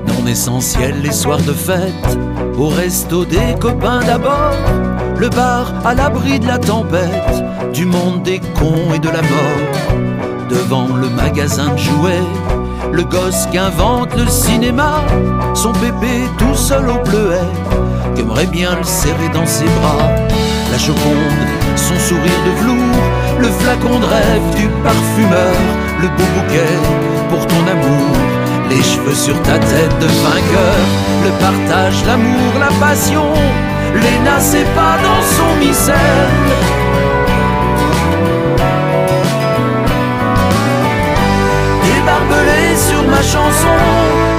Non essentiel les soirs de fête, au resto des copains d'abord, le bar à l'abri de la tempête, du monde des cons et de la mort. Devant le magasin de jouets, le gosse qui invente le cinéma, son bébé tout seul au bleuet, qui aimerait bien le serrer dans ses bras. La Joconde, son sourire de velours, le flacon de rêve du parfumeur, le beau bouquet pour ton amour, les cheveux sur ta tête de vainqueur, le partage, l'amour, la passion, Léna c'est pas dans son missel. Des barbelés sur ma chanson,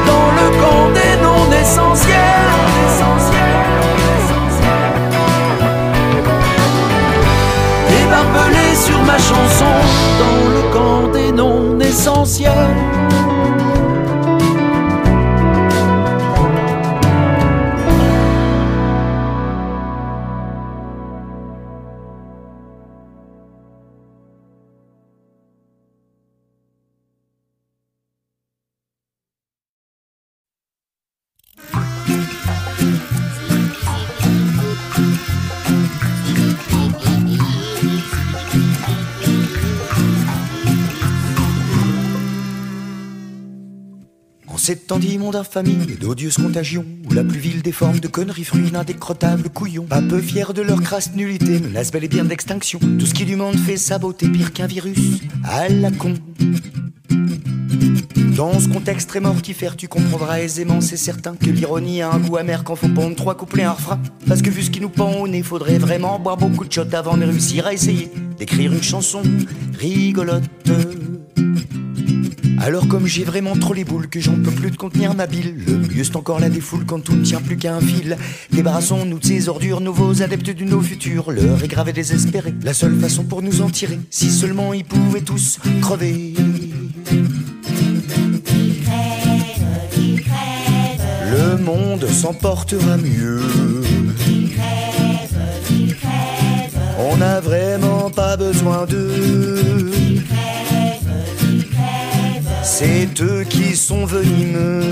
dans le camp des non essentiels. Sur ma chanson, dans le camp des non essentiels. En cette temps d'immonde infamie et d'odieuse contagion, où la plus vile des formes de conneries fruit d'indécrottables couillons, pas peu fiers de leur crasse nullité, menacent bel et bien d'extinction. Tout ce qui du monde fait sa beauté pire qu'un virus à la con. Dans ce contexte très mortifère, tu comprendras aisément, c'est certain, que l'ironie a un goût amer quand faut pondre trois couplets un refrain. Parce que vu ce qui nous pend au nez, faudrait vraiment boire beaucoup de shots avant de réussir à essayer d'écrire une chanson rigolote. Alors comme j'ai vraiment trop les boules, que j'en peux plus de contenir ma bile, le mieux c'est encore la défoule quand tout ne tient plus qu'à un fil. Débarrassons-nous de ces ordures, nouveaux adeptes du nos futurs, l'heure est grave et désespérée. La seule façon pour nous en tirer, si seulement ils pouvaient tous crever. Le monde s'emportera mieux. On n'a vraiment pas besoin d'eux. C'est eux qui sont venimeux.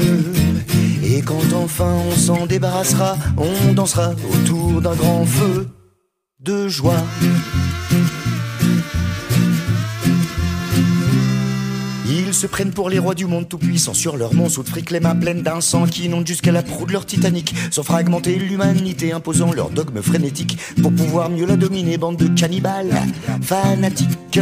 Et quand enfin on s'en débarrassera, on dansera autour d'un grand feu de joie. Ils se prennent pour les rois du monde tout-puissant sur leur monceau de fric, les mains pleines d'un qui inonde jusqu'à la proue de leur Titanic, sans fragmenter l'humanité, imposant leur dogme frénétique pour pouvoir mieux la dominer, bande de cannibales fanatiques.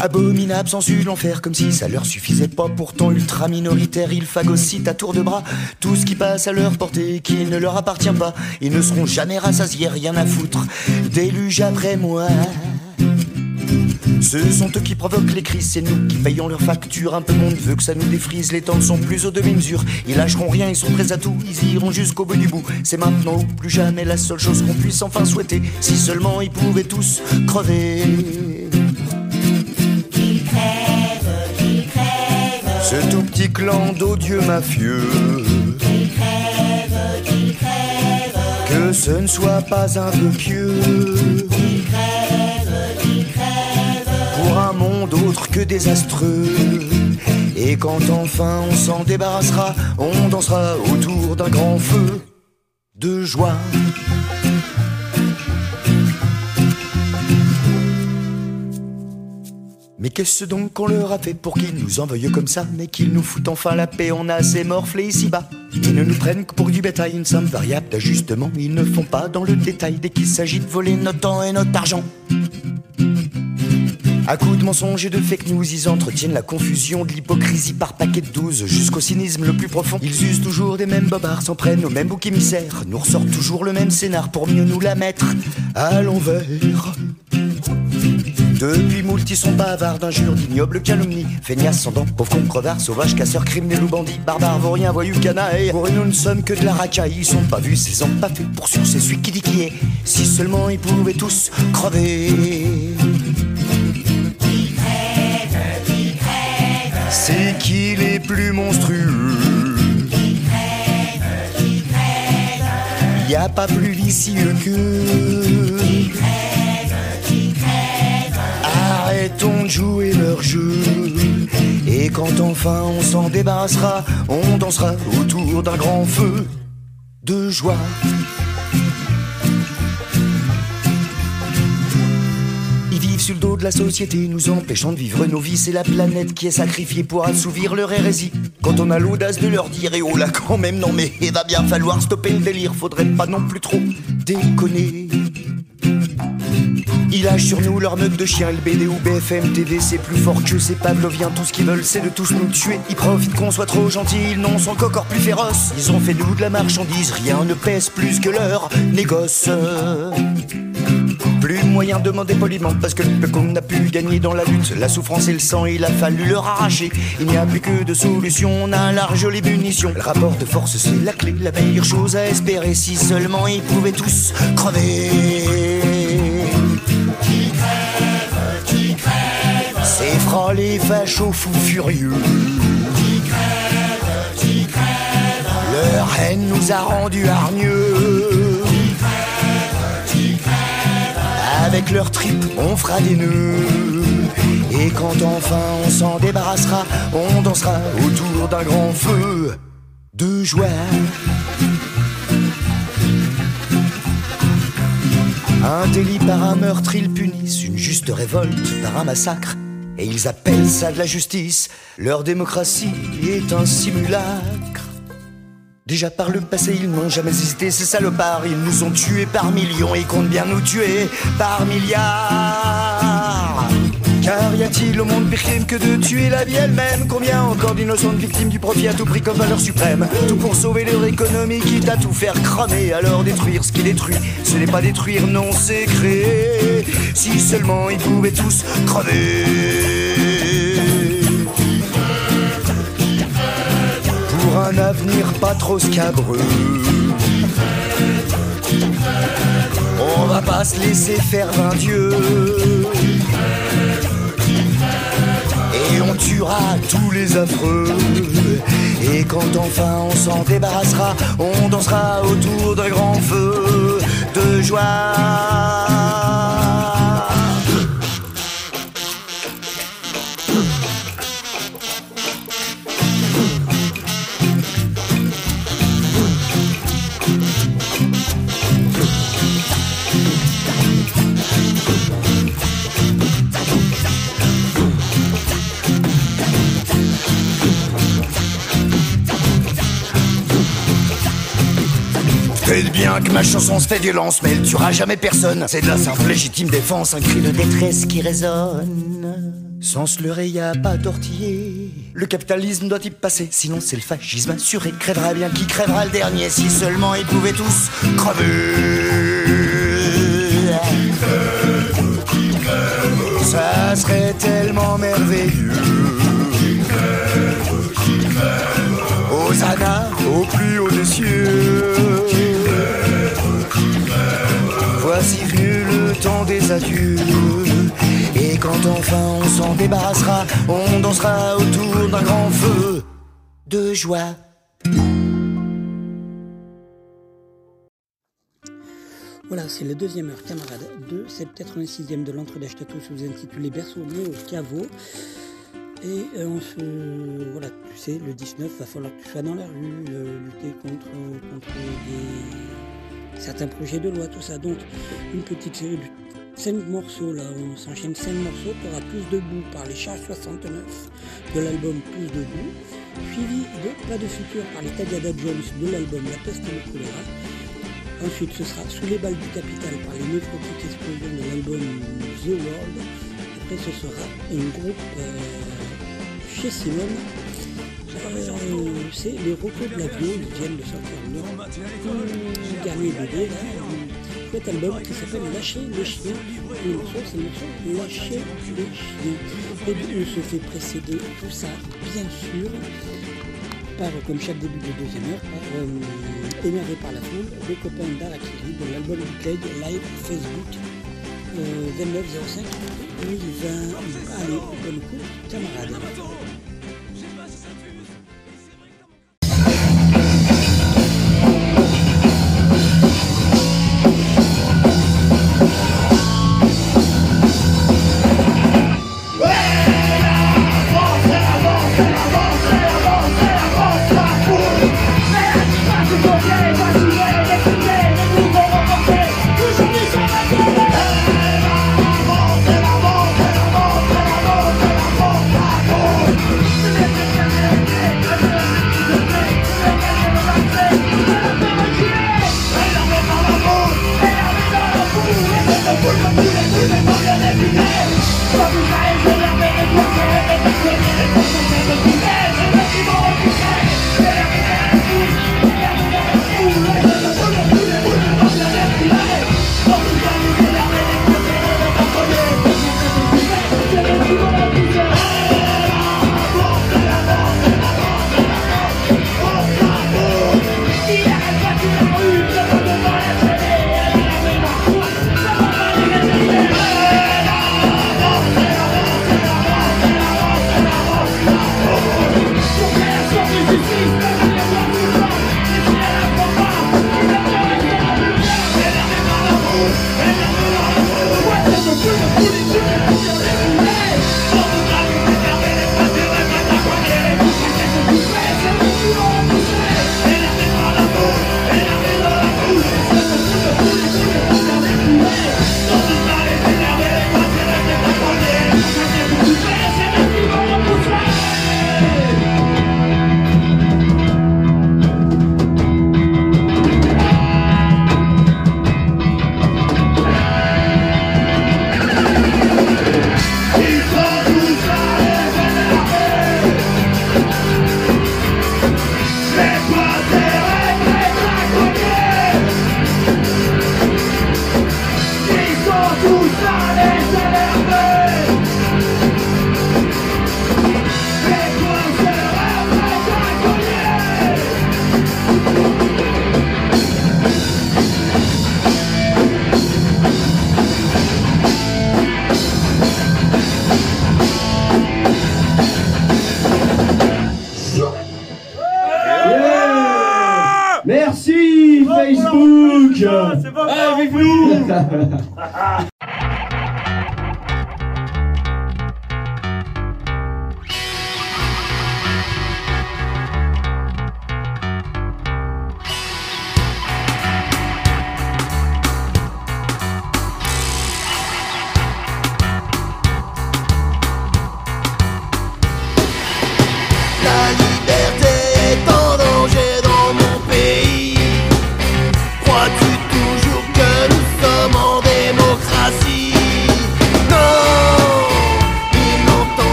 Abominables sans su l'enfer comme si ça leur suffisait pas Pourtant ultra minoritaires ils phagocytent à tour de bras Tout ce qui passe à leur portée qui ne leur appartient pas Ils ne seront jamais rassasiés, rien à foutre Déluge après moi ce sont eux qui provoquent les crises, c'est nous qui payons leurs factures. Un peu monde veut que ça nous défrise, les temps ne sont plus au demi-mesure. Ils lâcheront rien, ils sont prêts à tout, ils iront jusqu'au bout du bout. C'est maintenant ou plus jamais la seule chose qu'on puisse enfin souhaiter. Si seulement ils pouvaient tous crever. Ce tout petit clan d'odieux mafieux. Que ce ne soit pas un peu pieux. Pour un monde autre que désastreux. Et quand enfin on s'en débarrassera, on dansera autour d'un grand feu de joie. Mais qu'est-ce donc qu'on leur a fait pour qu'ils nous en veuillent comme ça Mais qu'ils nous foutent enfin la paix, on a assez morflé ici-bas. Ils ne nous prennent que pour du bétail, une somme variable d'ajustement. Ils ne font pas dans le détail dès qu'il s'agit de voler notre temps et notre argent. À coups de mensonges et de fake news, ils entretiennent la confusion de l'hypocrisie par paquet de douze jusqu'au cynisme le plus profond. Ils usent toujours des mêmes bobards, s'en prennent au même bouc émissaire, nous ressortent toujours le même scénar pour mieux nous la mettre à l'envers. Depuis moult, ils sont bavards d'injures, d'ignobles calomnies. Feignasses, sans dents, pauvres crevards, sauvages, casseurs, criminels ou bandits, barbares, vauriens, voyous, canailles. Pour eux, nous ne sommes que de la racaille. Ils sont pas vus, ces hommes pas faits pour sûr, c'est celui qui dit qui est. Si seulement ils pouvaient tous crever. C'est qu'il est plus monstrueux? Y a pas plus vicieux que. Arrêtons de jouer leur jeu. Et quand enfin on s'en débarrassera, on dansera autour d'un grand feu de joie. Ils vivent sur le dos de la société, nous empêchant de vivre nos vies. C'est la planète qui est sacrifiée pour assouvir leur hérésie. Quand on a l'audace de leur dire, et oh là quand même, non mais il va bien falloir stopper le délire, faudrait pas non plus trop déconner. Ils lâchent sur nous leur meute de chien, LBD ou BFM TV, c'est plus fort que c'est pavlovien. Tout ce qu'ils veulent, c'est de tous nous tuer. Ils profitent qu'on soit trop gentils, ils n'en sont plus féroces. Ils ont fait nous de la marchandise, rien ne pèse plus que leur négoce. Plus moyen de demander poliment parce que le peu qu'on a pu gagner dans la lutte, la souffrance et le sang, il a fallu leur arracher. Il n'y a plus que de solutions, on a la jolie munition. Le rapport de force, c'est la clé, la meilleure chose à espérer si seulement ils pouvaient tous crever. Les fachos fous furieux. Leur haine nous a rendus hargneux. Avec leurs tripes, on fera des nœuds. Et quand enfin on s'en débarrassera, on dansera autour d'un grand feu de joie. Un délit par un meurtre, ils punissent une juste révolte par un massacre. Et ils appellent ça de la justice. Leur démocratie est un simulacre. Déjà par le passé, ils n'ont jamais hésité, ces salopards. Ils nous ont tués par millions et comptent bien nous tuer par milliards. Car y a-t-il au monde pire crime que de tuer la vie elle-même? Combien encore d'innocentes victimes du profit à tout prix comme valeur suprême? Tout pour sauver leur économie, quitte à tout faire cramer. Alors détruire ce qui détruit, ce n'est pas détruire, non, c'est créer. Si seulement ils pouvaient tous crever. Pour un avenir pas trop scabreux. On va pas se laisser faire vingt dieux. Et on tuera tous les affreux. Et quand enfin on s'en débarrassera, on dansera autour d'un grand feu de joie. Faites bien que ma chanson se fait violence, mais elle tuera jamais personne. C'est de la simple légitime défense, un cri de détresse qui résonne. Sans se leurrer, y a pas tortiller. Le capitalisme doit y passer, sinon c'est le fascisme assuré. Crèvera bien qui crèvera le dernier, si seulement ils pouvaient tous crever. Ça serait tellement merveilleux. Hosanna au plus haut des cieux. Voici venu le temps des adieux. Et quand enfin on s'en débarrassera, on dansera autour d'un grand feu de joie. Voilà, c'est le deuxième heure, camarade, de cette 86e de l'entre d'Achetatou, vous intitulé Berceau né au caveau. Et euh, on se. Voilà, tu sais, le 19, va falloir que tu sois dans la rue, euh, lutter contre, contre des, certains projets de loi, tout ça. Donc, une petite série de 5 morceaux, là, on s'enchaîne 5 morceaux, tu auras Plus debout par les chats 69 de l'album Plus debout, suivi de Pas de futur par les Tagada Jones de l'album La peste et le choléra. Ensuite, ce sera Sous les balles du capital par les néphrotiques explosions de l'album The World. Après, ce sera un groupe euh, chez Simone. Euh, c'est les Rocos de l'avion, ils viennent de sortir leur dernier bébé, là, un chouette album qui s'appelle Lâcher les chiens. Le morceau, c'est le morceau Lâcher les chiens. Et puis, on se fait précéder tout ça, bien sûr, par, comme chaque début de deuxième heure, par euh, Énervé par la foule, les copains d'Arakiri de l'album Clegg live Facebook euh, 29 05 2020. Allez, bonne écoute, camarades.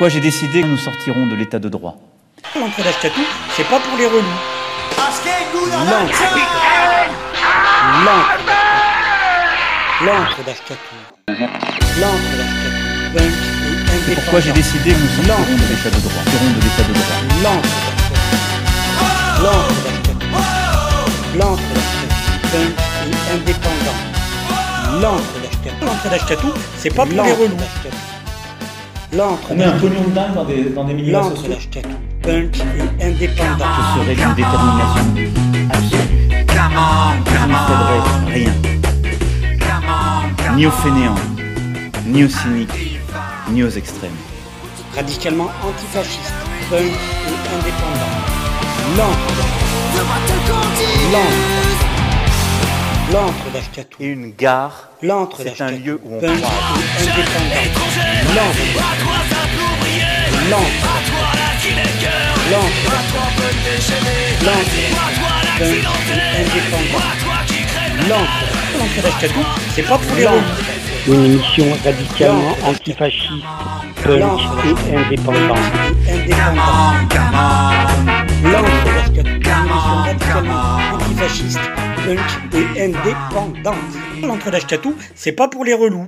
Pourquoi j'ai décidé que nous sortirons de l'état de droit. L'entrée d'Ashkatou, c'est pas pour les relous. L'encre. D'Ashkatou. L'encre d'Ashkatou. C'est pourquoi j'ai décidé que nous sortirons de l'état de droit. Sortirons de l'état de droit. L'encre. L'encre d'Ashkatou. L'encre d'Ashkatou. Punk et indépendant. L'encre d'Ashkatou. L'encre d'Ashkatou, c'est pas pour les relous. L'encre On met un pognon de dingue dans des, dans des milieux sociaux. d'Ashkatou. Punk et indépendant. Ce serait d'une détermination absolue. Je ne rien. Ni aux fainéants, ni aux cyniques, ni aux extrêmes. Radicalement antifasciste. Punk et indépendant. L'encre L'encre. L'encre d'Ashkatou. Et une gare, c'est un lieu où on Punk croit. et indépendant. L'encre. L'encre. L'encre. L'encre. punk et indépendant. L'entre, l'entre d'Ashkatou, c'est pas pour les relous. Une émission radicalement antifasciste, punk et indépendante. Indépendant. L'entre d'Ashkatou, une antifasciste, punk et indépendante. L'entre d'Ashkatou, c'est pas pour les relous.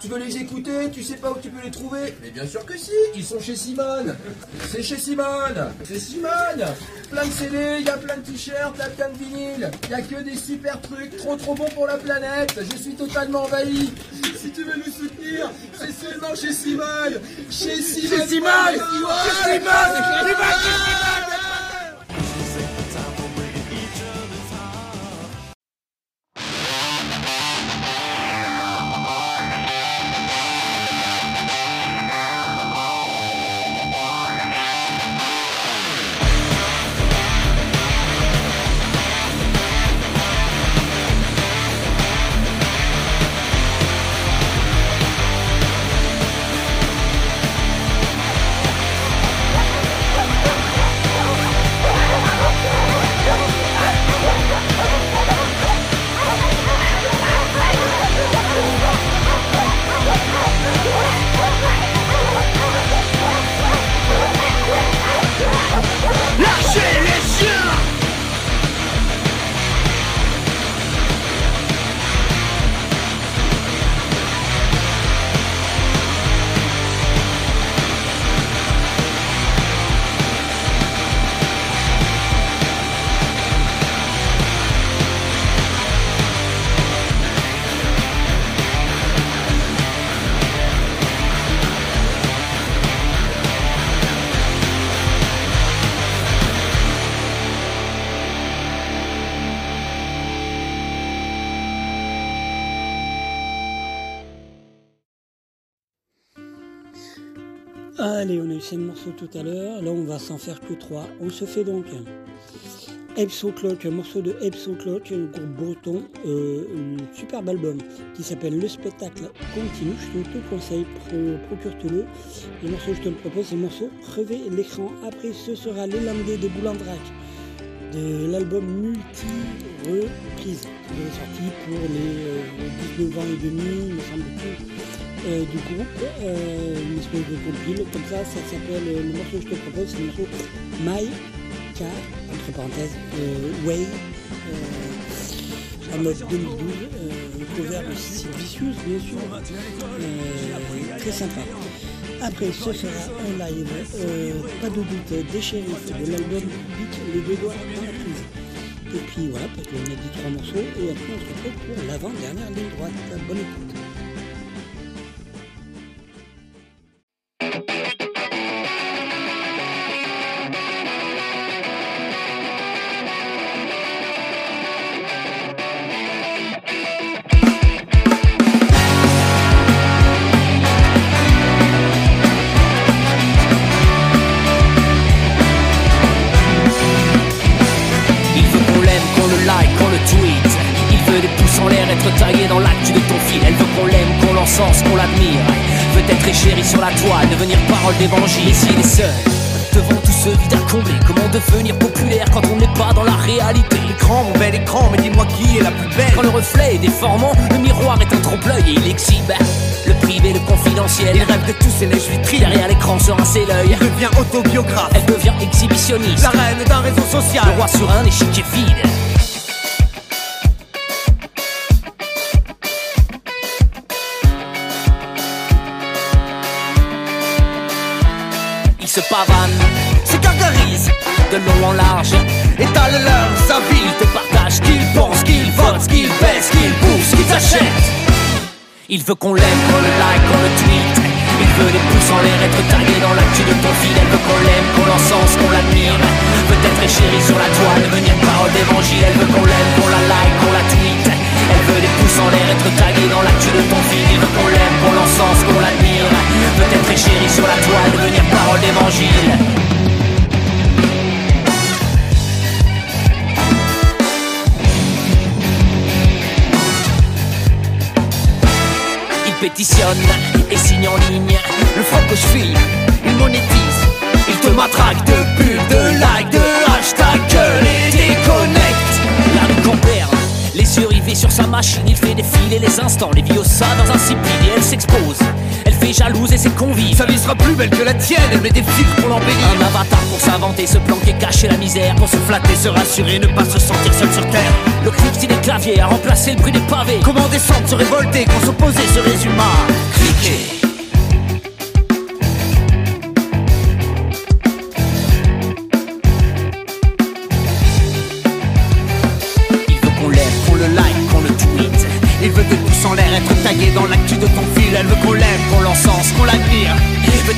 Tu veux les écouter, tu sais pas où tu peux les trouver Mais bien sûr que si, ils sont chez Simone. C'est chez Simone. C'est Simone. Plein de CD, il y a plein de t-shirts, il y a plein de vinyles. Il y a que des super trucs, trop trop bons pour la planète. Je suis totalement envahi. Si tu veux nous soutenir, c'est seulement chez Simone. Chez Simone. Chez Simone. Chez Simone. Chez Simone. Tout à l'heure. Là, on va s'en faire que trois. On se fait donc Epso Clock, un morceau de Epso Clock, un groupe breton, euh, un superbe album qui s'appelle Le spectacle continue. Je te le conseille, pro- procure-te-le. Le morceau je te le propose, c'est le morceau Crever l'écran. Après, ce sera Les Landais de Boulandrac de l'album Multi-Reprise sorti pour les euh, 19 ans et demi, euh, du groupe. Euh, une espèce de compile comme ça, ça s'appelle, euh, le morceau que je te propose, c'est le morceau My K, entre parenthèses, Way, en mode 2012, euh, cover de Vicious, bien sûr, très sympa. Après, ce sera un live, pas de doute, des shérifs de l'album Public, les deux doigts dans la prise. Et puis voilà, parce qu'on a dit trois morceaux, et après on se retrouve pour l'avant-dernière ligne droite. Bonne écoute. Et s'il est seul, devant tout ce vide à combler, comment devenir populaire quand on n'est pas dans la réalité? L'écran, mon bel écran, mais dis-moi qui est la plus belle Quand le reflet est déformant, le miroir est un trompe-l'œil et il exhibe le privé, le confidentiel. Il rêve de tous ces lèches vitrines. Derrière l'écran se rince l'œil. Il devient autobiographe. Elle devient exhibitionniste. La reine d'un réseau social. Le roi sur un échiquier vide. Se pavanent, se gargarisent de long en large, étalent leur sa vie, ils te partagent qu'ils pensent, qu'ils votent, qu'ils baissent, qu'ils poussent, qu'ils achètent. Il veut qu'on l'aime, qu'on le like, qu'on le tweet. Il veut des pouces en l'air, être tagué dans l'actu de ton fil. Elle veut qu'on l'aime, qu'on l'encense, qu'on l'admire. Peut-être chérie sur la toile, devenir parole d'évangile. Elle veut qu'on l'aime, qu'on la like, qu'on la tweet. Elle veut des pouces en l'air, être tagué dans l'actu de ton fil. Il veut qu'on l'aime, qu'on l'encense, qu'on l'admire. Peut-être chérie sur la toile, devenir parole d'évangile. Il pétitionne et signe en ligne le franc que je filme. Il monétise, il te matraque de pubs, de likes, de hashtags, que les déconnecte. Sur sa machine, il fait défiler les instants, les sein dans un sipide et elle s'expose. Elle fait jalouse et ses convives. Sa vie sera plus belle que la tienne, elle met des filtres pour l'embellir. Un avatar pour s'inventer, se planquer, cacher la misère. Pour se flatter, se rassurer, ne pas se sentir seul sur terre. Le clic des claviers a remplacé le bruit des pavés. Comment descendre, se révolter quand s'opposer se résume à cliquer.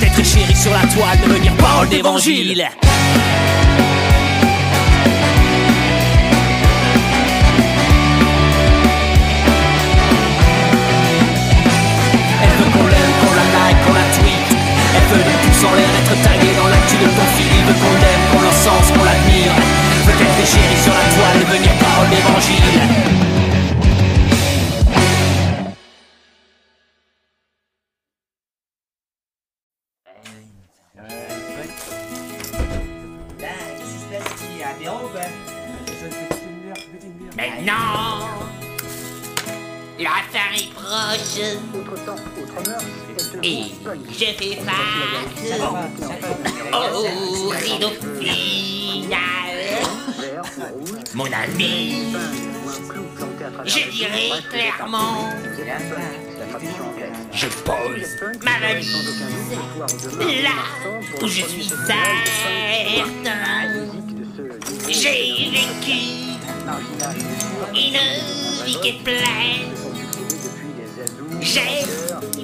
Peut-être chéri sur la toile, devenir parole d'évangile. Elle veut qu'on la like, qu'on la tweet. Elle veut de tous en l'air être tagué dans l'actu de ton fil. Il veut qu'on je fais face au rideau final. Mon ami, je dirais clairement, je pose ma valise là où je suis certain. J'ai vécu une vie qui est pleine. J'ai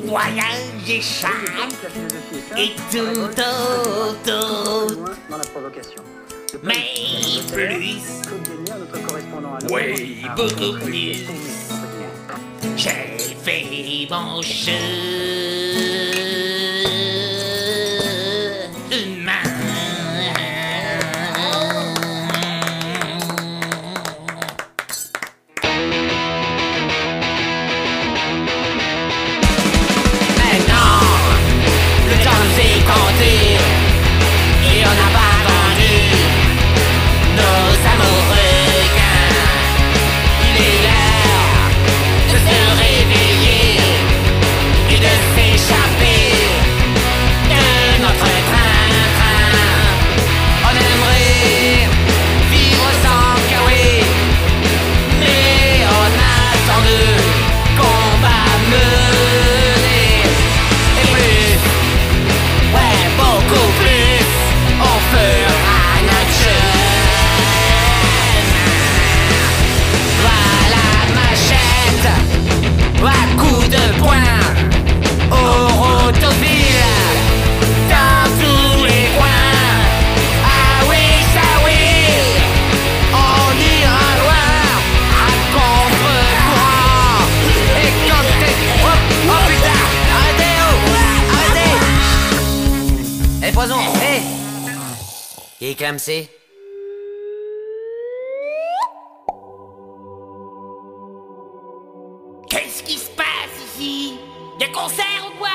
voyagé chaque et tout autour. Mais plus, oui, beaucoup plus. J'ai fait mon chemin. Qu'est-ce qui se passe ici? Des concerts ou quoi?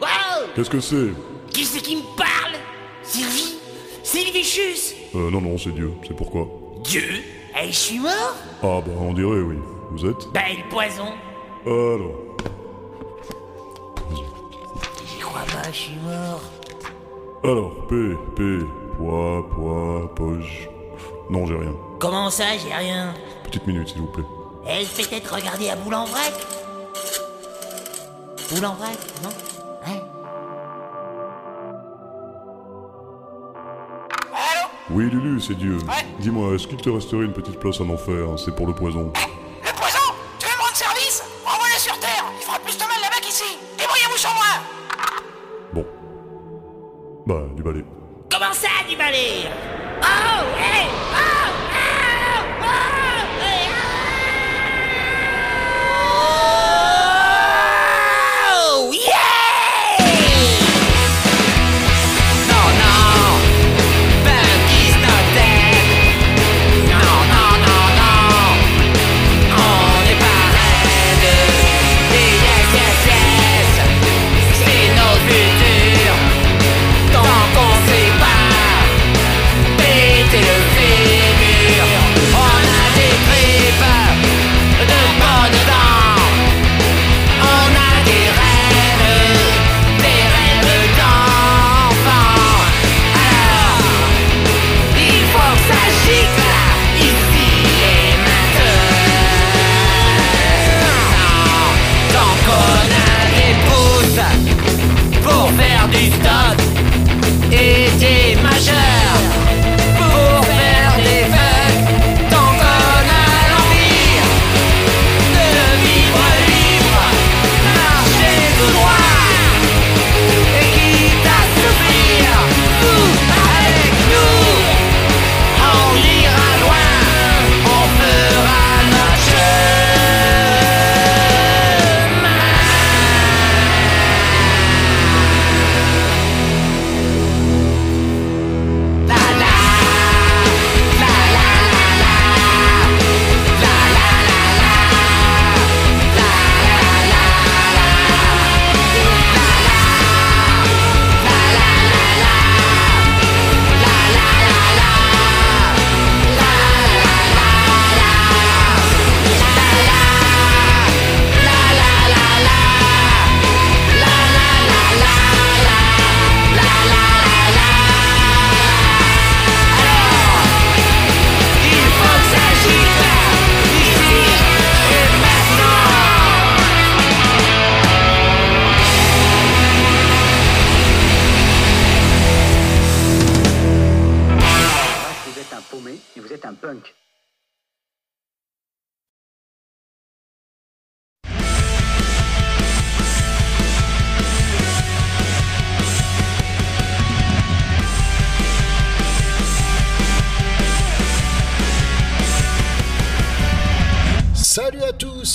Wow! Qu'est-ce que c'est? Qui c'est qui me parle? Sylvie? Sylvie Chus Euh, non, non, c'est Dieu. C'est pourquoi? Dieu? Eh, je suis mort? Ah, bah, on dirait, oui. Vous êtes? Ben, le poison. Alors. J'y crois pas, je suis mort. Alors, P, P, poids, poids, poche. Non, j'ai rien. Comment ça, j'ai rien? Petite minute, s'il vous plaît. Elle peut-être regarder à boule en vrac? Boule en vrac, non? Hein Oui, Lulu, c'est Dieu. Dis-moi, est-ce qu'il te resterait une petite place en enfer C'est pour le poison. Le poison! Tu veux me rendre service? Renvoie-le sur Terre! Il fera plus de mal là-bas qu'ici! Débrouillez-vous sans moi! Bah, du balai. Comment ça, du balai Oh Hey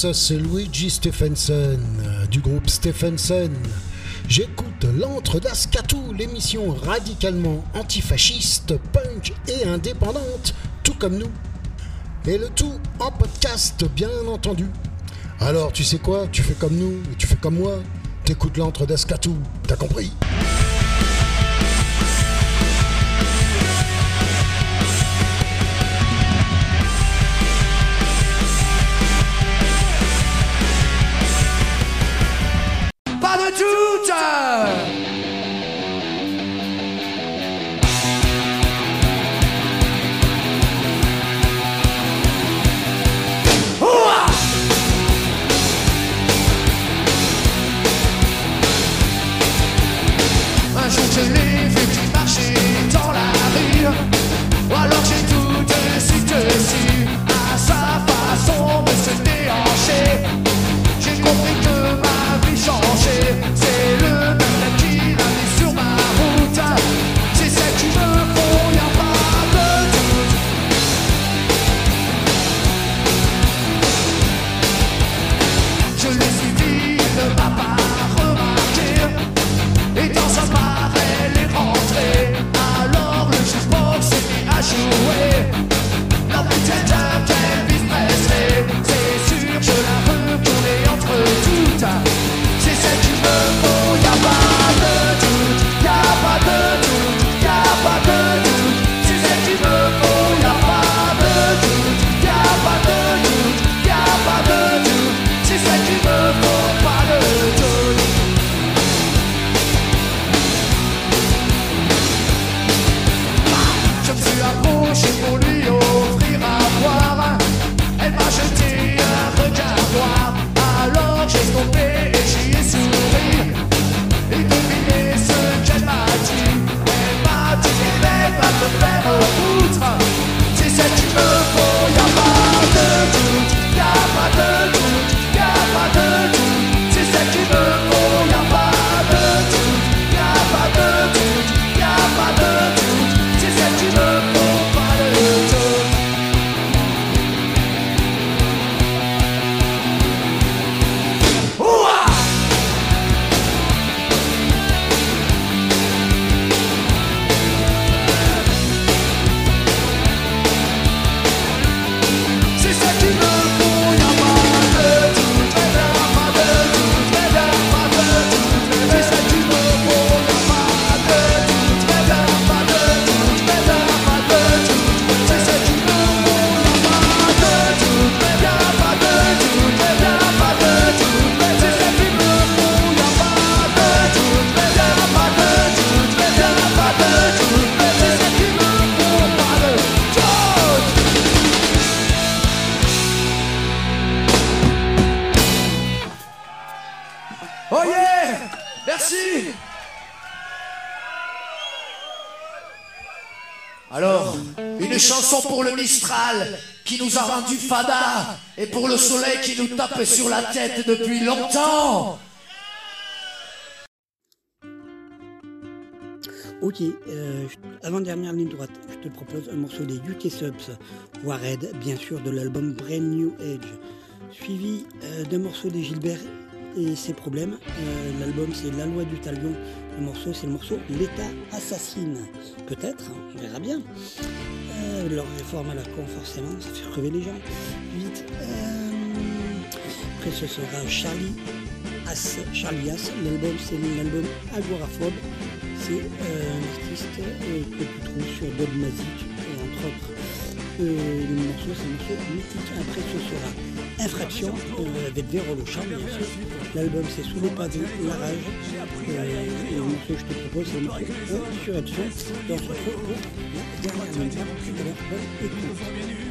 tous, c'est Luigi Stephenson euh, du groupe Stephenson. J'écoute l'antre d'Ascatou, l'émission radicalement antifasciste, punk et indépendante, tout comme nous. Et le tout en podcast, bien entendu. Alors, tu sais quoi? Tu fais comme nous tu fais comme moi. T'écoutes l'antre d'Ascatou, t'as compris? Pas Alors, une chanson pour le Mistral qui nous a rendu fada et pour le soleil qui nous tape sur la tête depuis longtemps. Ok, euh, avant-dernière ligne droite, je te propose un morceau des UK Subs, Warhead, bien sûr, de l'album Brand New Age, suivi euh, d'un morceau des Gilbert et ses problèmes. Euh, L'album c'est La loi du talion, le morceau c'est le morceau L'État assassine. Peut-être, hein, on verra bien. Leur réforme à la con, forcément, ça fait crever les gens. Vite. euh, après ce sera Charlie As, Charlie As, l'album c'est l'album Agoraphobe. C'est euh, un artiste que tu trouves sur Bob Mazik, entre autres. Le morceau, c'est un morceau mythique. Après, ce sera Infraction, euh, avec le chant, bien sûr. L'album, c'est Sous les pavés, La Rage. Euh, et le morceau que je te propose, c'est le morceau Insurrection. Et on se retrouve pour la dernière écoute.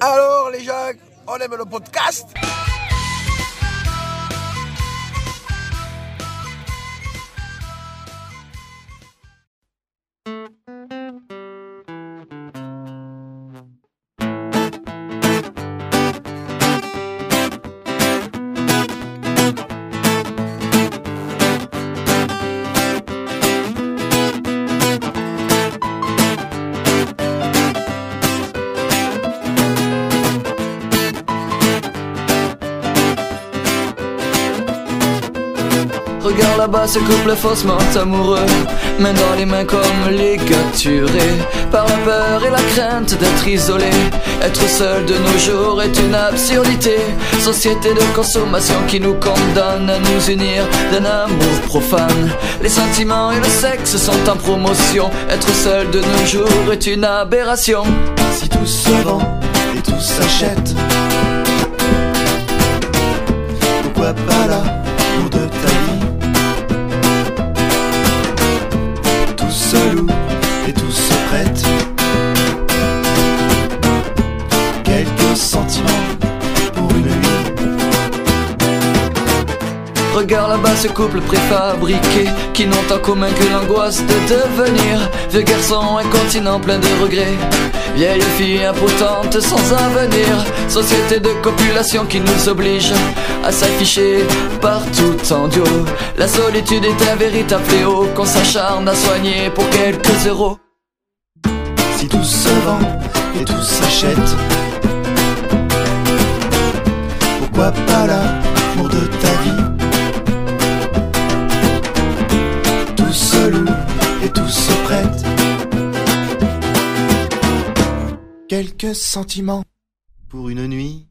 Alors les gens, on aime le podcast là-bas ce couple faussement amoureux Main dans les mains comme les capturés Par la peur et la crainte d'être isolé Être seul de nos jours est une absurdité. Société de consommation qui nous condamne à nous unir d'un amour profane. Les sentiments et le sexe sont en promotion. Être seul de nos jours est une aberration. Si tout se vend et tout s'achète Pourquoi pas l'amour Regarde là-bas ce couple préfabriqué Qui n'ont en commun que l'angoisse de devenir Vieux garçon incontinent plein de regrets. Vieille fille impotente sans avenir Société de copulation qui nous oblige À s'afficher partout en duo. La solitude est un véritable fléau Qu'on s'acharne à soigner pour quelques euros. Si tout se vend et tout s'achète Pourquoi pas l'amour prête Quelques sentiments. Pour une nuit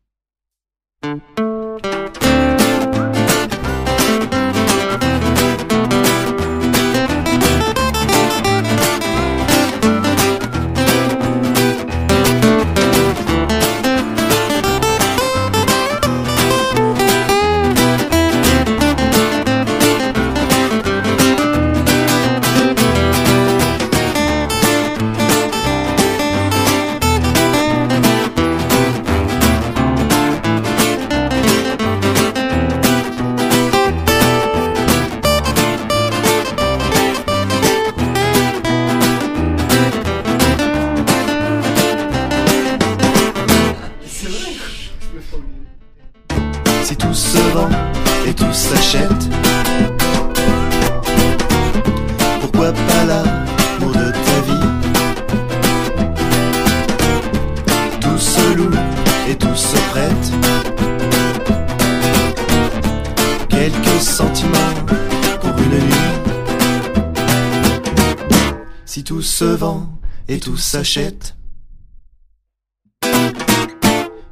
tout s'achète.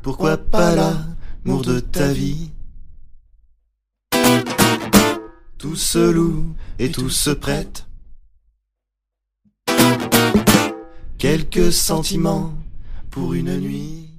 Pourquoi pas l'amour de ta vie? Tout se loue et tout se prête. Quelques sentiments pour une nuit.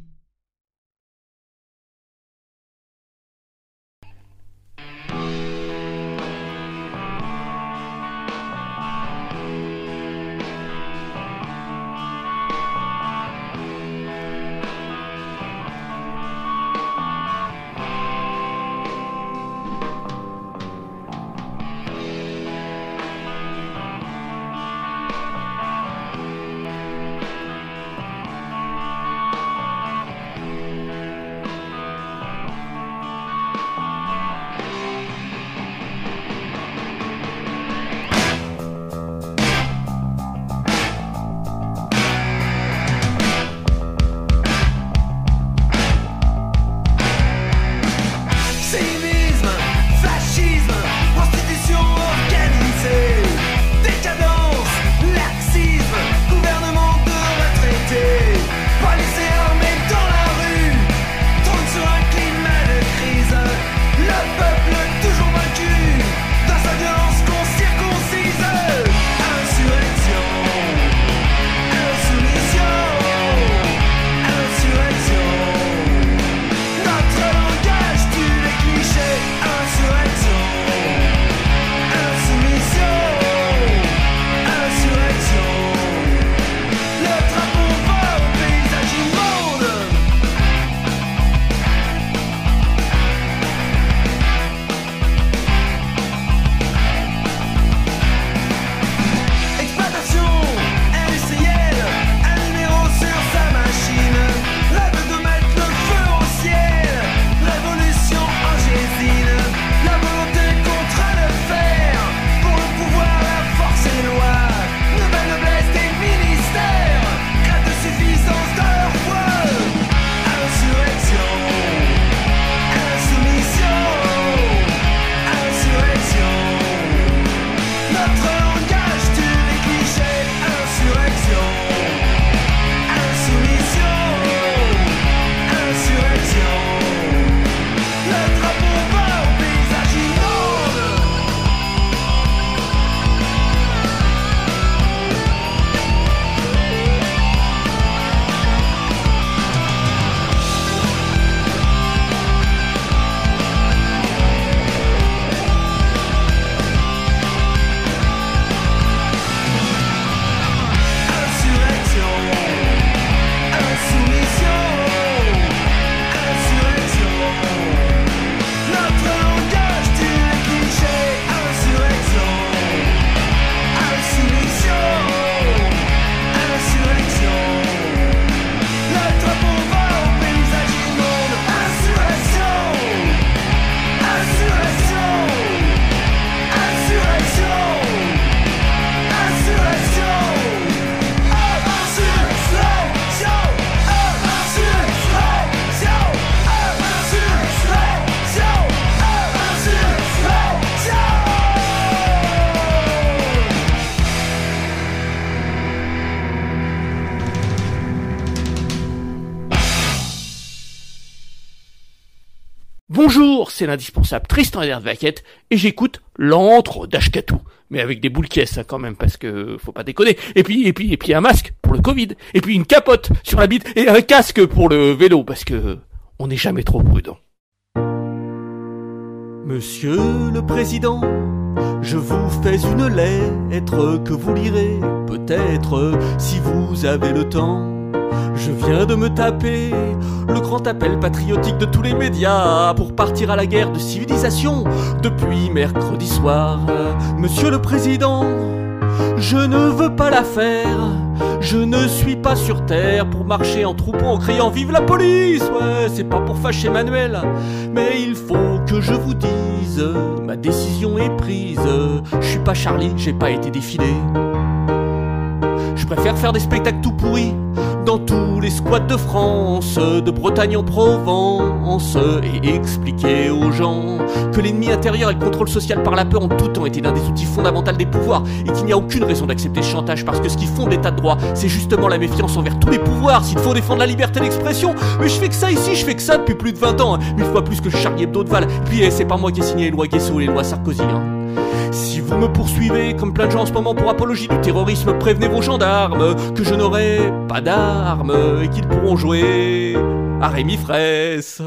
C'est l'indispensable Tristan Vaquette et j'écoute l'antre d'Ashkatou. Mais avec des boules caisses hein, quand même parce que faut pas déconner. Et puis et puis et puis un masque pour le Covid et puis une capote sur la bite et un casque pour le vélo parce que on n'est jamais trop prudent. Monsieur le Président, je vous fais une lettre que vous lirez peut-être si vous avez le temps. Je viens de me taper le grand appel patriotique de tous les médias pour partir à la guerre de civilisation depuis mercredi soir. Monsieur le Président, je ne veux pas la faire. Je ne suis pas sur terre pour marcher en troupeau en criant Vive la police Ouais, c'est pas pour fâcher Manuel, mais il faut que je vous dise ma décision est prise. Je suis pas Charlie, j'ai pas été défilé. Je préfère faire des spectacles tout pourris dans tous les squats de France, de Bretagne en Provence, et expliquer aux gens que l'ennemi intérieur et le contrôle social par la peur ont tout temps été l'un des outils fondamentaux des pouvoirs et qu'il n'y a aucune raison d'accepter ce chantage parce que ce qui fonde l'état de droit, c'est justement la méfiance envers tous les pouvoirs. S'il faut défendre la liberté d'expression, mais je fais que ça ici, je fais que ça depuis plus de 20 ans, hein. mille fois plus que Charlie Hebdo de Val. Puis c'est pas moi qui ai signé les lois Guesso et les lois Sarkozy. hein. Si vous me poursuivez, comme plein de gens en ce moment pour apologie du terrorisme, prévenez vos gendarmes que je n'aurai pas d'armes et qu'ils pourront jouer à Rémi Fraisse.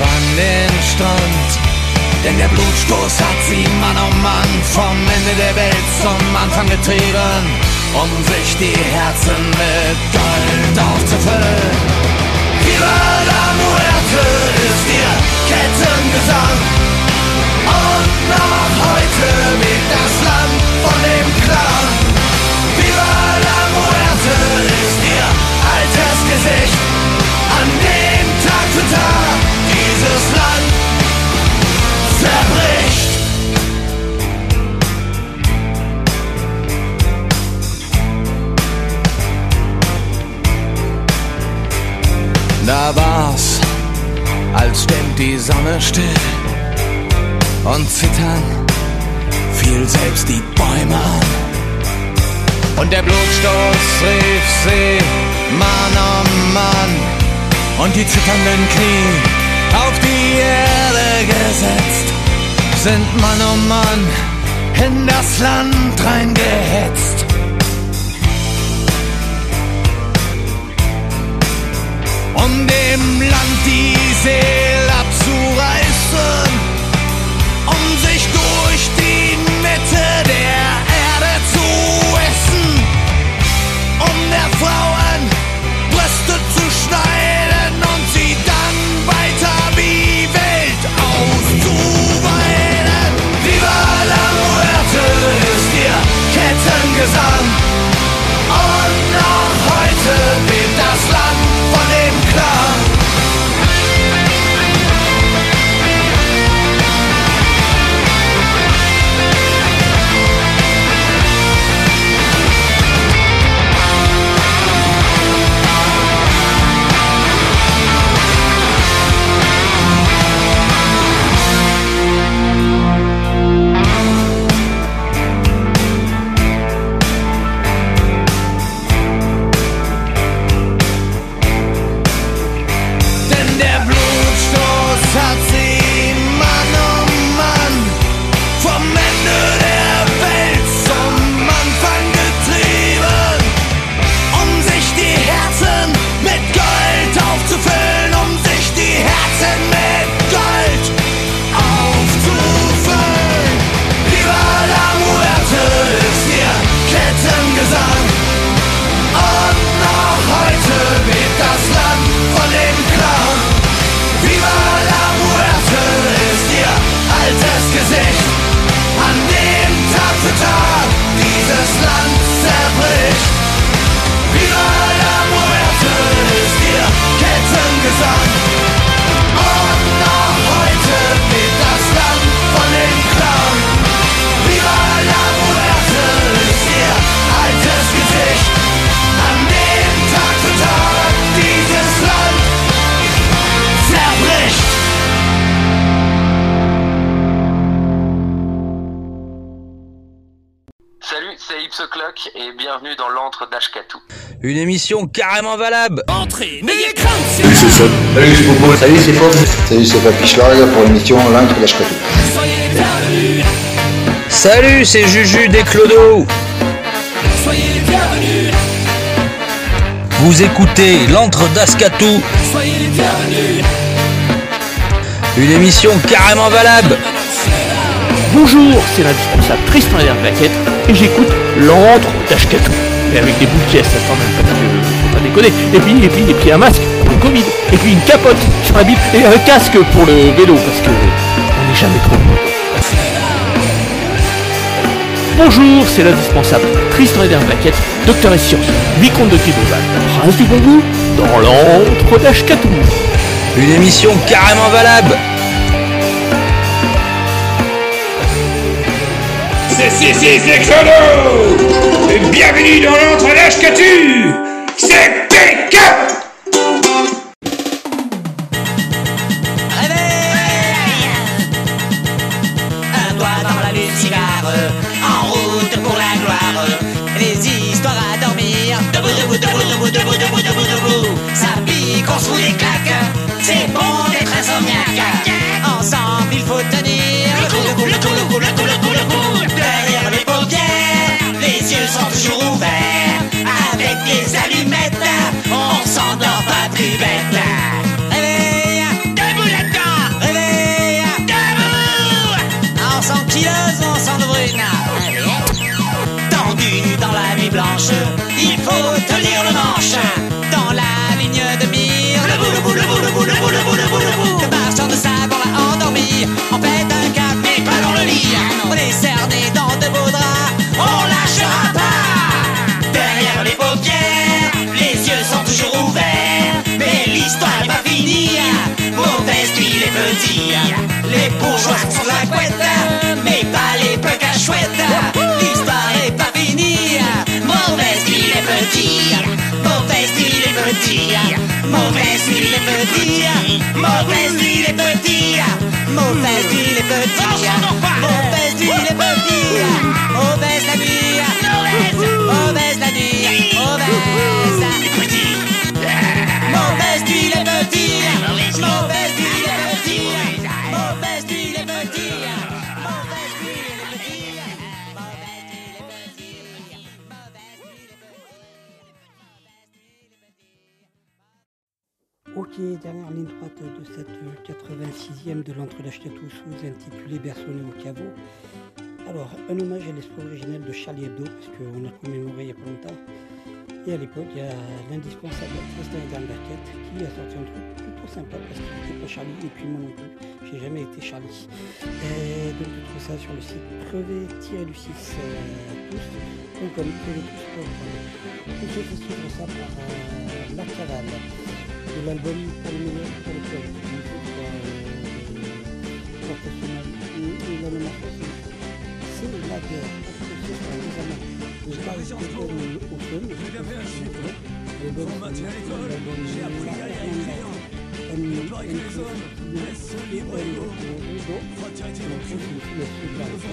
An den Strand. Denn der Blutstoß hat sie Mann um Mann vom Ende der Welt zum Anfang getrieben, um sich die Herzen mit Gold aufzufüllen. Viva la Muerte ist ihr Kettengesang. Und noch heute weht das Land von dem Klang. Da war's, als stand die Sonne still und zittern fiel selbst die Bäume an. Und der Blutstoß rief sie Mann um Mann und die zitternden Knie auf die Erde gesetzt sind Mann um Mann in das Land reingehetzt. Um dem Land die Seele abzureißen, Une émission carrément valable. Entrez, n'ayez crainte, Salut c'est Sean. Salut c'est Popo. Salut c'est Fox. Salut c'est Papy pour l'émission L'Intre d'Ashkatou. soyez les bienvenus, Salut, c'est Juju des Clodos. soyez les bienvenus, Vous écoutez l'antre d'Ascatou, soyez les bienvenus. une émission carrément valable. Bonjour, c'est l'indispensable Tristan Herbaquette et j'écoute l'antre d'Ashkatou. Mais avec des boules de caisse, quand même, parce que faut pas déconner. Et puis, et puis, et puis un masque pour le Covid. Et puis une capote sur la bite et un casque pour le vélo, parce que on n'est jamais trop. Bonjour, c'est l'indispensable Tristan Herbaquette, docteur et sciences, vicomte de Thibaudal, prince du bon goût, dans l'antre d'Ashkatou. Une émission carrément valable. c'est Sissis Et bienvenue dans l'entre-neige que tu C'est pick bourgeoisia, les bourgeois sont la couette, mais pas les chouette, L'histoire est pas finie, mauvais il est petit, mauvais il est petit, mauvais il est petit, mauvais il est petit, mauvais il est petit, mauvais il est petit, mauvaise la nuit mauvaise. La nuit mauvaise. Ok, dernière ligne droite de cette 86e de l'entre d'Ashkatou sous-intitulé Berceau au caveau. Alors, un hommage à l'esprit originel de Charlie Hebdo, parce qu'on a commémoré il n'y a pas longtemps. Et à l'époque, il y a l'indispensable Tristan Garnaquette qui a sorti un truc plutôt sympa parce qu'il n'était pas Charlie et puis moi non plus. J'ai jamais été Charlie. Et donc tu trouves ça sur le site crever-du-6 euh, comme pour Donc j'ai fait suivre ça par euh, La Cavale de l'album pour le meilleur pour le. Professionnel c'est la guerre. C'est j'ai pas au film. J'ai fait un chiffre. Pour maintenir l'école, j'ai appris à y aller que les hommes, laisse libre et go. Cul, nous sommes bien ce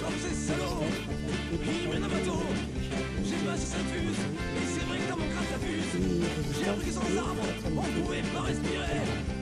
comme ces salauds, ils un bateau. Je sais pas si ça fuse Mais c'est vrai que dans mon crâne ça fuse J'ai appris sans armes On pouvait pas respirer